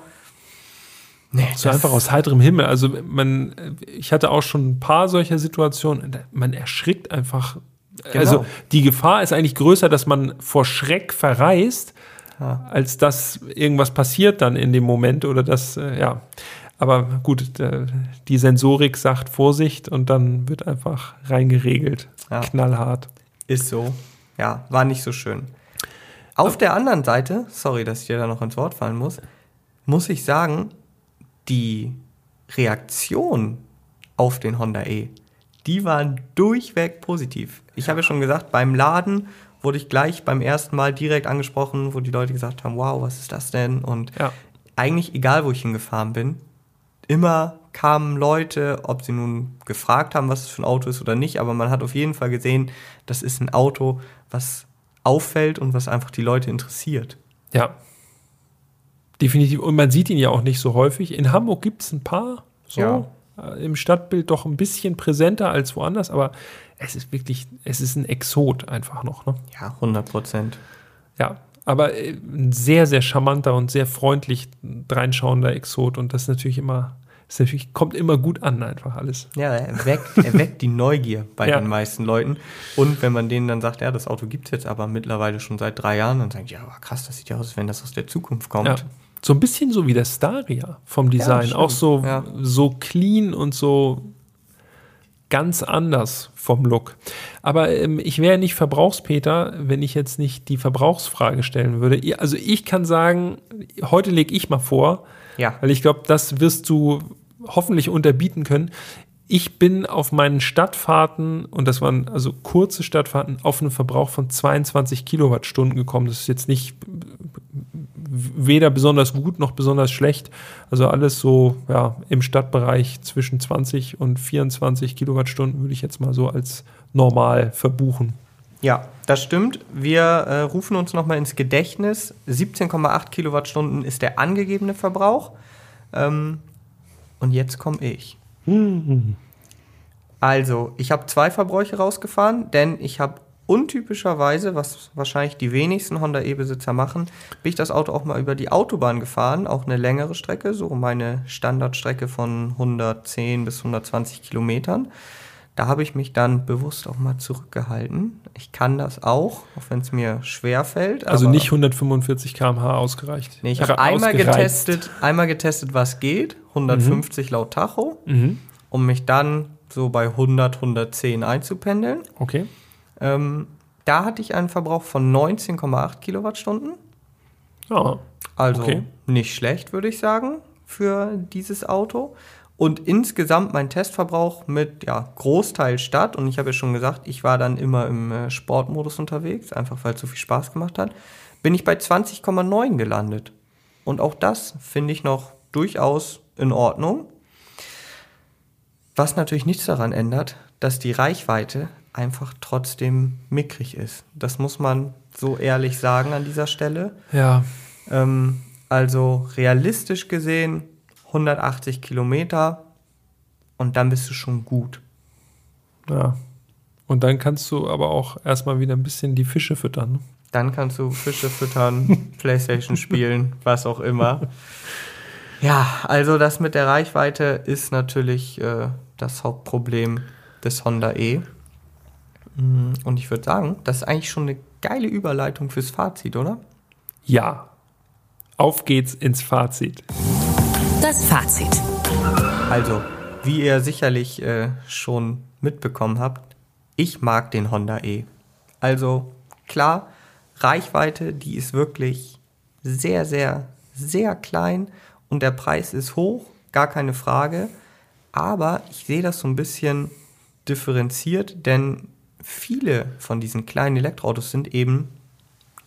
S1: nee,
S3: So einfach aus heiterem Himmel. Also man, ich hatte auch schon ein paar solcher Situationen. Man erschrickt einfach.
S1: Genau.
S3: Also die Gefahr ist eigentlich größer, dass man vor Schreck verreist,
S1: Ja.
S3: als dass irgendwas passiert dann in dem Moment oder das, äh, ja. Aber gut, die Sensorik sagt Vorsicht und dann wird einfach reingeregelt.
S1: Ja.
S3: Knallhart.
S1: Ist so. Ja, war nicht so schön. Auf der anderen Seite, sorry, dass ich dir da noch ins Wort fallen muss, muss ich sagen, die Reaktion auf den Honda E, die waren durchweg positiv. Ich habe ja schon gesagt, beim Laden wurde ich gleich beim ersten Mal direkt angesprochen, wo die Leute gesagt haben, wow, was ist das denn? Und
S3: Ja.
S1: eigentlich egal, wo ich hingefahren bin, immer kamen Leute, ob sie nun gefragt haben, was es für ein Auto ist oder nicht, aber man hat auf jeden Fall gesehen, das ist ein Auto, was auffällt und was einfach die Leute interessiert.
S3: Ja. Definitiv. Und man sieht ihn ja auch nicht so häufig. In Hamburg gibt es ein paar, so
S1: Ja.
S3: äh, im Stadtbild doch ein bisschen präsenter als woanders, aber es ist wirklich, es ist ein Exot einfach noch. Ne?
S1: Ja, 100 Prozent.
S3: Ja, aber äh, ein sehr, sehr charmanter und sehr freundlich reinschauender Exot und das ist natürlich immer, natürlich, kommt immer gut an, einfach alles.
S1: Ja, er weckt, er weckt die Neugier bei
S3: Ja.
S1: den meisten Leuten. Und wenn man denen dann sagt, ja, das Auto gibt es jetzt aber mittlerweile schon seit drei Jahren, dann sagen die, ja, aber krass, das sieht ja aus, wenn das aus der Zukunft kommt.
S3: Ja. So ein bisschen so wie der Staria vom Design.
S1: stimmt.
S3: auch so,
S1: Ja.
S3: so clean und so ganz anders vom Look. Aber ähm, ich wäre nicht Verbrauchspeter, wenn ich jetzt nicht die Verbrauchsfrage stellen würde. Also ich kann sagen, heute lege ich mal vor,
S1: Ja.
S3: weil ich glaube, das wirst du hoffentlich unterbieten können. Ich bin auf meinen Stadtfahrten, und das waren also kurze Stadtfahrten, auf einen Verbrauch von 22 Kilowattstunden gekommen. Das ist jetzt nicht weder besonders gut noch besonders schlecht. Also alles so ja, im Stadtbereich zwischen 20 und 24 Kilowattstunden würde ich jetzt mal so als normal verbuchen.
S1: Ja, das stimmt. Wir äh, rufen uns nochmal ins Gedächtnis. 17,8 Kilowattstunden ist der angegebene Verbrauch. Ähm, und jetzt komme ich. Also, ich habe zwei Verbräuche rausgefahren, denn ich habe untypischerweise, was wahrscheinlich die wenigsten Honda E-Besitzer machen, bin ich das Auto auch mal über die Autobahn gefahren, auch eine längere Strecke, so meine Standardstrecke von 110 bis 120 Kilometern. Da habe ich mich dann bewusst auch mal zurückgehalten. Ich kann das auch, auch wenn es mir schwer fällt.
S3: Also nicht 145 km/h ausgereicht.
S1: Nee, ich habe einmal
S3: ausgereizt.
S1: getestet, einmal getestet, was geht, 150 laut Tacho,
S3: Mhm.
S1: um mich dann so bei 100, 110 einzupendeln.
S3: Okay.
S1: Ähm, da hatte ich einen Verbrauch von 19,8 Kilowattstunden.
S3: Ja.
S1: Also
S3: Okay.
S1: nicht schlecht, würde ich sagen, für dieses Auto. Und insgesamt mein Testverbrauch mit ja, Großteil Stadt, und ich habe ja schon gesagt, ich war dann immer im äh, Sportmodus unterwegs, einfach weil es so viel Spaß gemacht hat, bin ich bei 20,9 gelandet. Und auch das finde ich noch durchaus in Ordnung. Was natürlich nichts daran ändert, dass die Reichweite einfach trotzdem mickrig ist. Das muss man so ehrlich sagen an dieser Stelle.
S3: Ja.
S1: Ähm, also realistisch gesehen 180 Kilometer und dann bist du schon gut.
S3: Ja. Und dann kannst du aber auch erstmal wieder ein bisschen die Fische füttern. ne?
S1: Dann kannst du Fische füttern, Playstation spielen, was auch immer. Ja, also das mit der Reichweite ist natürlich äh, das Hauptproblem des Honda E. Mm, Und ich würde sagen, das ist eigentlich schon eine geile Überleitung fürs Fazit, oder?
S3: Ja. Auf geht's ins Fazit.
S2: Das Fazit.
S1: Also, wie ihr sicherlich äh, schon mitbekommen habt, ich mag den Honda E. Also, klar, Reichweite, die ist wirklich sehr, sehr, sehr klein und der Preis ist hoch, gar keine Frage. Aber ich sehe das so ein bisschen differenziert, denn viele von diesen kleinen Elektroautos sind eben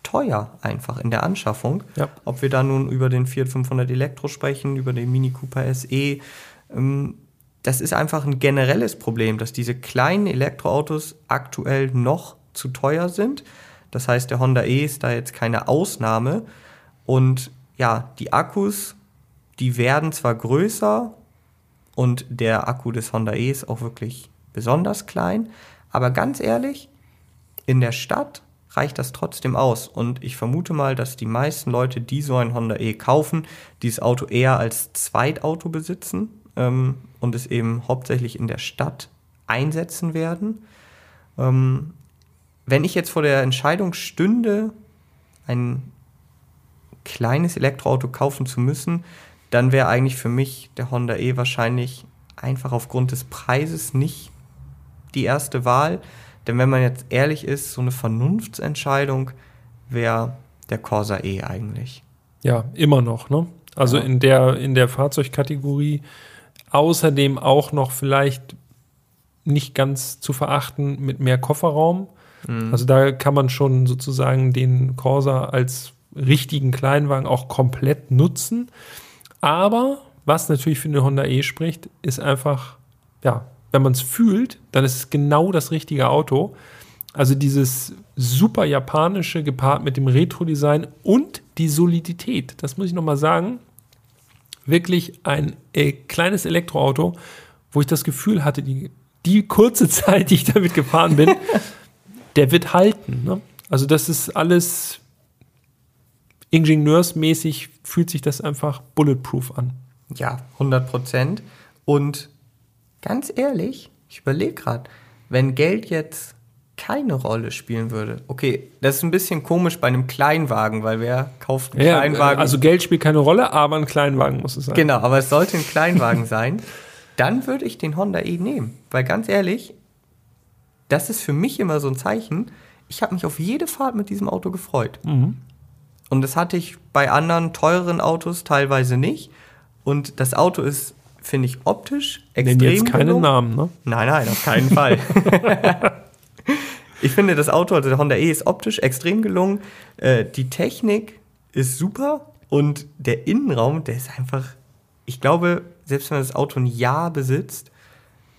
S1: teuer einfach in der Anschaffung.
S3: Ja.
S1: Ob wir da nun über den Fiat 500 Elektro sprechen, über den Mini Cooper SE, ähm, das ist einfach ein generelles Problem, dass diese kleinen Elektroautos aktuell noch zu teuer sind. Das heißt, der Honda E ist da jetzt keine Ausnahme. Und ja, die Akkus, die werden zwar größer und der Akku des Honda E ist auch wirklich besonders klein, aber ganz ehrlich, in der Stadt reicht das trotzdem aus. Und ich vermute mal, dass die meisten Leute, die so ein Honda E kaufen, dieses Auto eher als Zweitauto besitzen ähm, und es eben hauptsächlich in der Stadt einsetzen werden. Ähm, wenn ich jetzt vor der Entscheidung stünde, ein kleines Elektroauto kaufen zu müssen, dann wäre eigentlich für mich der Honda E wahrscheinlich einfach aufgrund des Preises nicht die erste Wahl. Denn wenn man jetzt ehrlich ist, so eine Vernunftsentscheidung wäre der Corsa E eigentlich.
S3: Ja, immer noch, ne? Also
S1: Ja.
S3: in der, in der Fahrzeugkategorie außerdem auch noch vielleicht nicht ganz zu verachten mit mehr Kofferraum. Also da kann man schon sozusagen den Corsa als richtigen Kleinwagen auch komplett nutzen. Aber was natürlich für den Honda E spricht, ist einfach, ja, wenn man es fühlt, dann ist es genau das richtige Auto. Also dieses super japanische gepaart mit dem Retro-Design und die Solidität. Das muss ich nochmal sagen. Wirklich ein äh, kleines Elektroauto, wo ich das Gefühl hatte, die, die kurze Zeit, die ich damit gefahren bin, der wird halten. Ne? Also das ist alles ingenieursmäßig, fühlt sich das einfach bulletproof an.
S1: Ja, 100 Prozent. Und ganz ehrlich, ich überlege gerade, wenn Geld jetzt keine Rolle spielen würde. Okay, das ist ein bisschen komisch bei einem Kleinwagen, weil wer kauft einen
S3: Ja,
S1: Kleinwagen?
S3: also Geld spielt keine Rolle, aber ein Kleinwagen muss es sein.
S1: Genau, aber es sollte ein Kleinwagen sein. Dann würde ich den Honda E nehmen. Weil ganz ehrlich, das ist für mich immer so ein Zeichen. Ich habe mich auf jede Fahrt mit diesem Auto gefreut. Und das hatte ich bei anderen teureren Autos teilweise nicht. Und das Auto ist, finde ich, optisch extrem
S3: Nenn jetzt keine
S1: gelungen.
S3: Namen, ne?
S1: Nein, nein, auf keinen Fall. ich finde das Auto, also der Honda E, ist optisch extrem gelungen. Äh, die Technik ist super und der Innenraum, der ist einfach, ich glaube, selbst wenn man das Auto ein Jahr besitzt,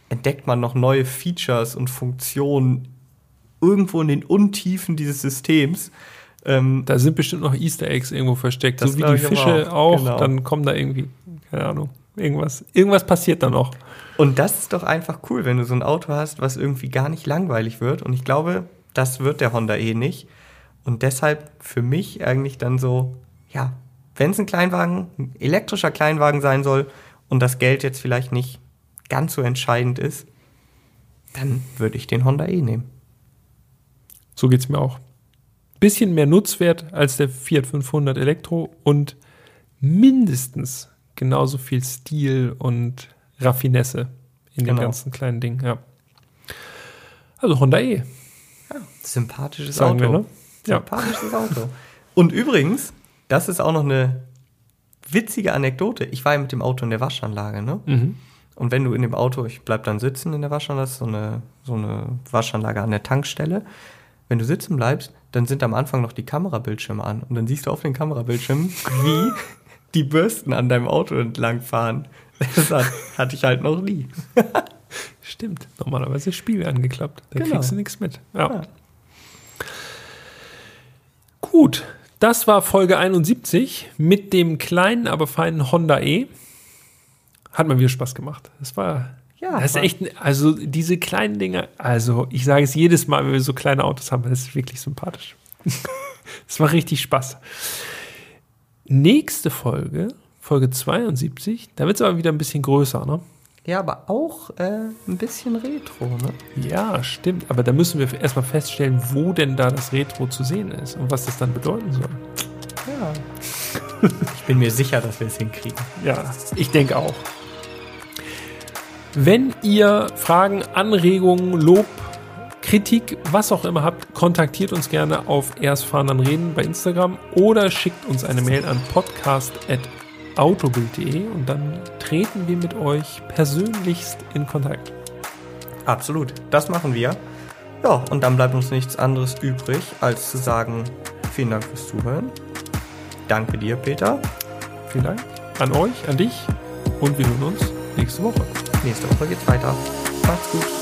S1: entdeckt man noch neue Features und Funktionen irgendwo in den Untiefen dieses Systems. Ähm,
S3: Da sind bestimmt noch Easter Eggs irgendwo versteckt. So wie die Fische
S1: auch,
S3: auch.
S1: genau.
S3: Dann kommen da irgendwie, keine Ahnung, irgendwas. Irgendwas passiert da noch.
S1: Und das ist doch einfach cool, wenn du so ein Auto hast, was irgendwie gar nicht langweilig wird. Und ich glaube, das wird der Honda eh nicht. Und deshalb für mich eigentlich dann so, ja, wenn es ein Kleinwagen, ein elektrischer Kleinwagen sein soll und das Geld jetzt vielleicht nicht ganz so entscheidend ist, dann würde ich den Honda E nehmen.
S3: So geht es mir auch. Bisschen mehr Nutzwert als der Fiat 500 Elektro und mindestens genauso viel Stil und Raffinesse in dem
S1: Genau.
S3: ganzen kleinen Ding. Ja. Also Honda E.
S1: Sympathisches
S3: Sagen
S1: Auto.
S3: wir, ne? Ja.
S1: Sympathisches Auto. Und übrigens, das ist auch noch eine witzige Anekdote. Ich war ja mit dem Auto in der Waschanlage, ne?
S3: Mhm.
S1: Und wenn du in dem Auto, ich bleib dann sitzen in der Waschanlage, so eine, so eine Waschanlage an der Tankstelle. Wenn du sitzen bleibst, dann sind am Anfang noch die Kamerabildschirme an. Und dann siehst du auf den Kamerabildschirmen, wie die Bürsten an deinem Auto entlang fahren. Das hat, hatte ich halt noch nie.
S3: Stimmt. Normalerweise ist Spiegel angeklappt. Da
S1: Genau.
S3: kriegst du nichts mit. Ja.
S1: Ja.
S3: Gut. Das war Folge 71 mit dem kleinen, aber feinen Honda E. Hat mir wieder Spaß gemacht. Das war.
S1: Ja,
S3: das ist echt, also diese kleinen Dinge, also ich sage es jedes Mal, wenn wir so kleine Autos haben, das ist wirklich sympathisch. Es war richtig Spaß. Nächste Folge, Folge 72, da wird es aber wieder ein bisschen größer, ne?
S1: Ja, aber auch äh, ein bisschen Retro, ne?
S3: Ja, stimmt. Aber da müssen wir erstmal feststellen, wo denn da das Retro zu sehen ist und was das dann bedeuten soll.
S1: Ja. Ich bin mir sicher, dass wir es hinkriegen.
S3: Ja, ich denke auch. Wenn ihr Fragen, Anregungen, Lob, Kritik, was auch immer habt, kontaktiert uns gerne auf erst fahren dann reden bei Instagram oder schickt uns eine Mail an podcast.autobild.de und dann treten wir mit euch persönlichst in Kontakt.
S1: Absolut, das machen wir. Ja, und dann bleibt uns nichts anderes übrig, als zu sagen, vielen Dank fürs Zuhören. Danke dir, Peter.
S3: Vielen Dank an euch, an dich und wir hören uns nächste Woche.
S1: Nächste Woche geht's weiter. Macht's gut.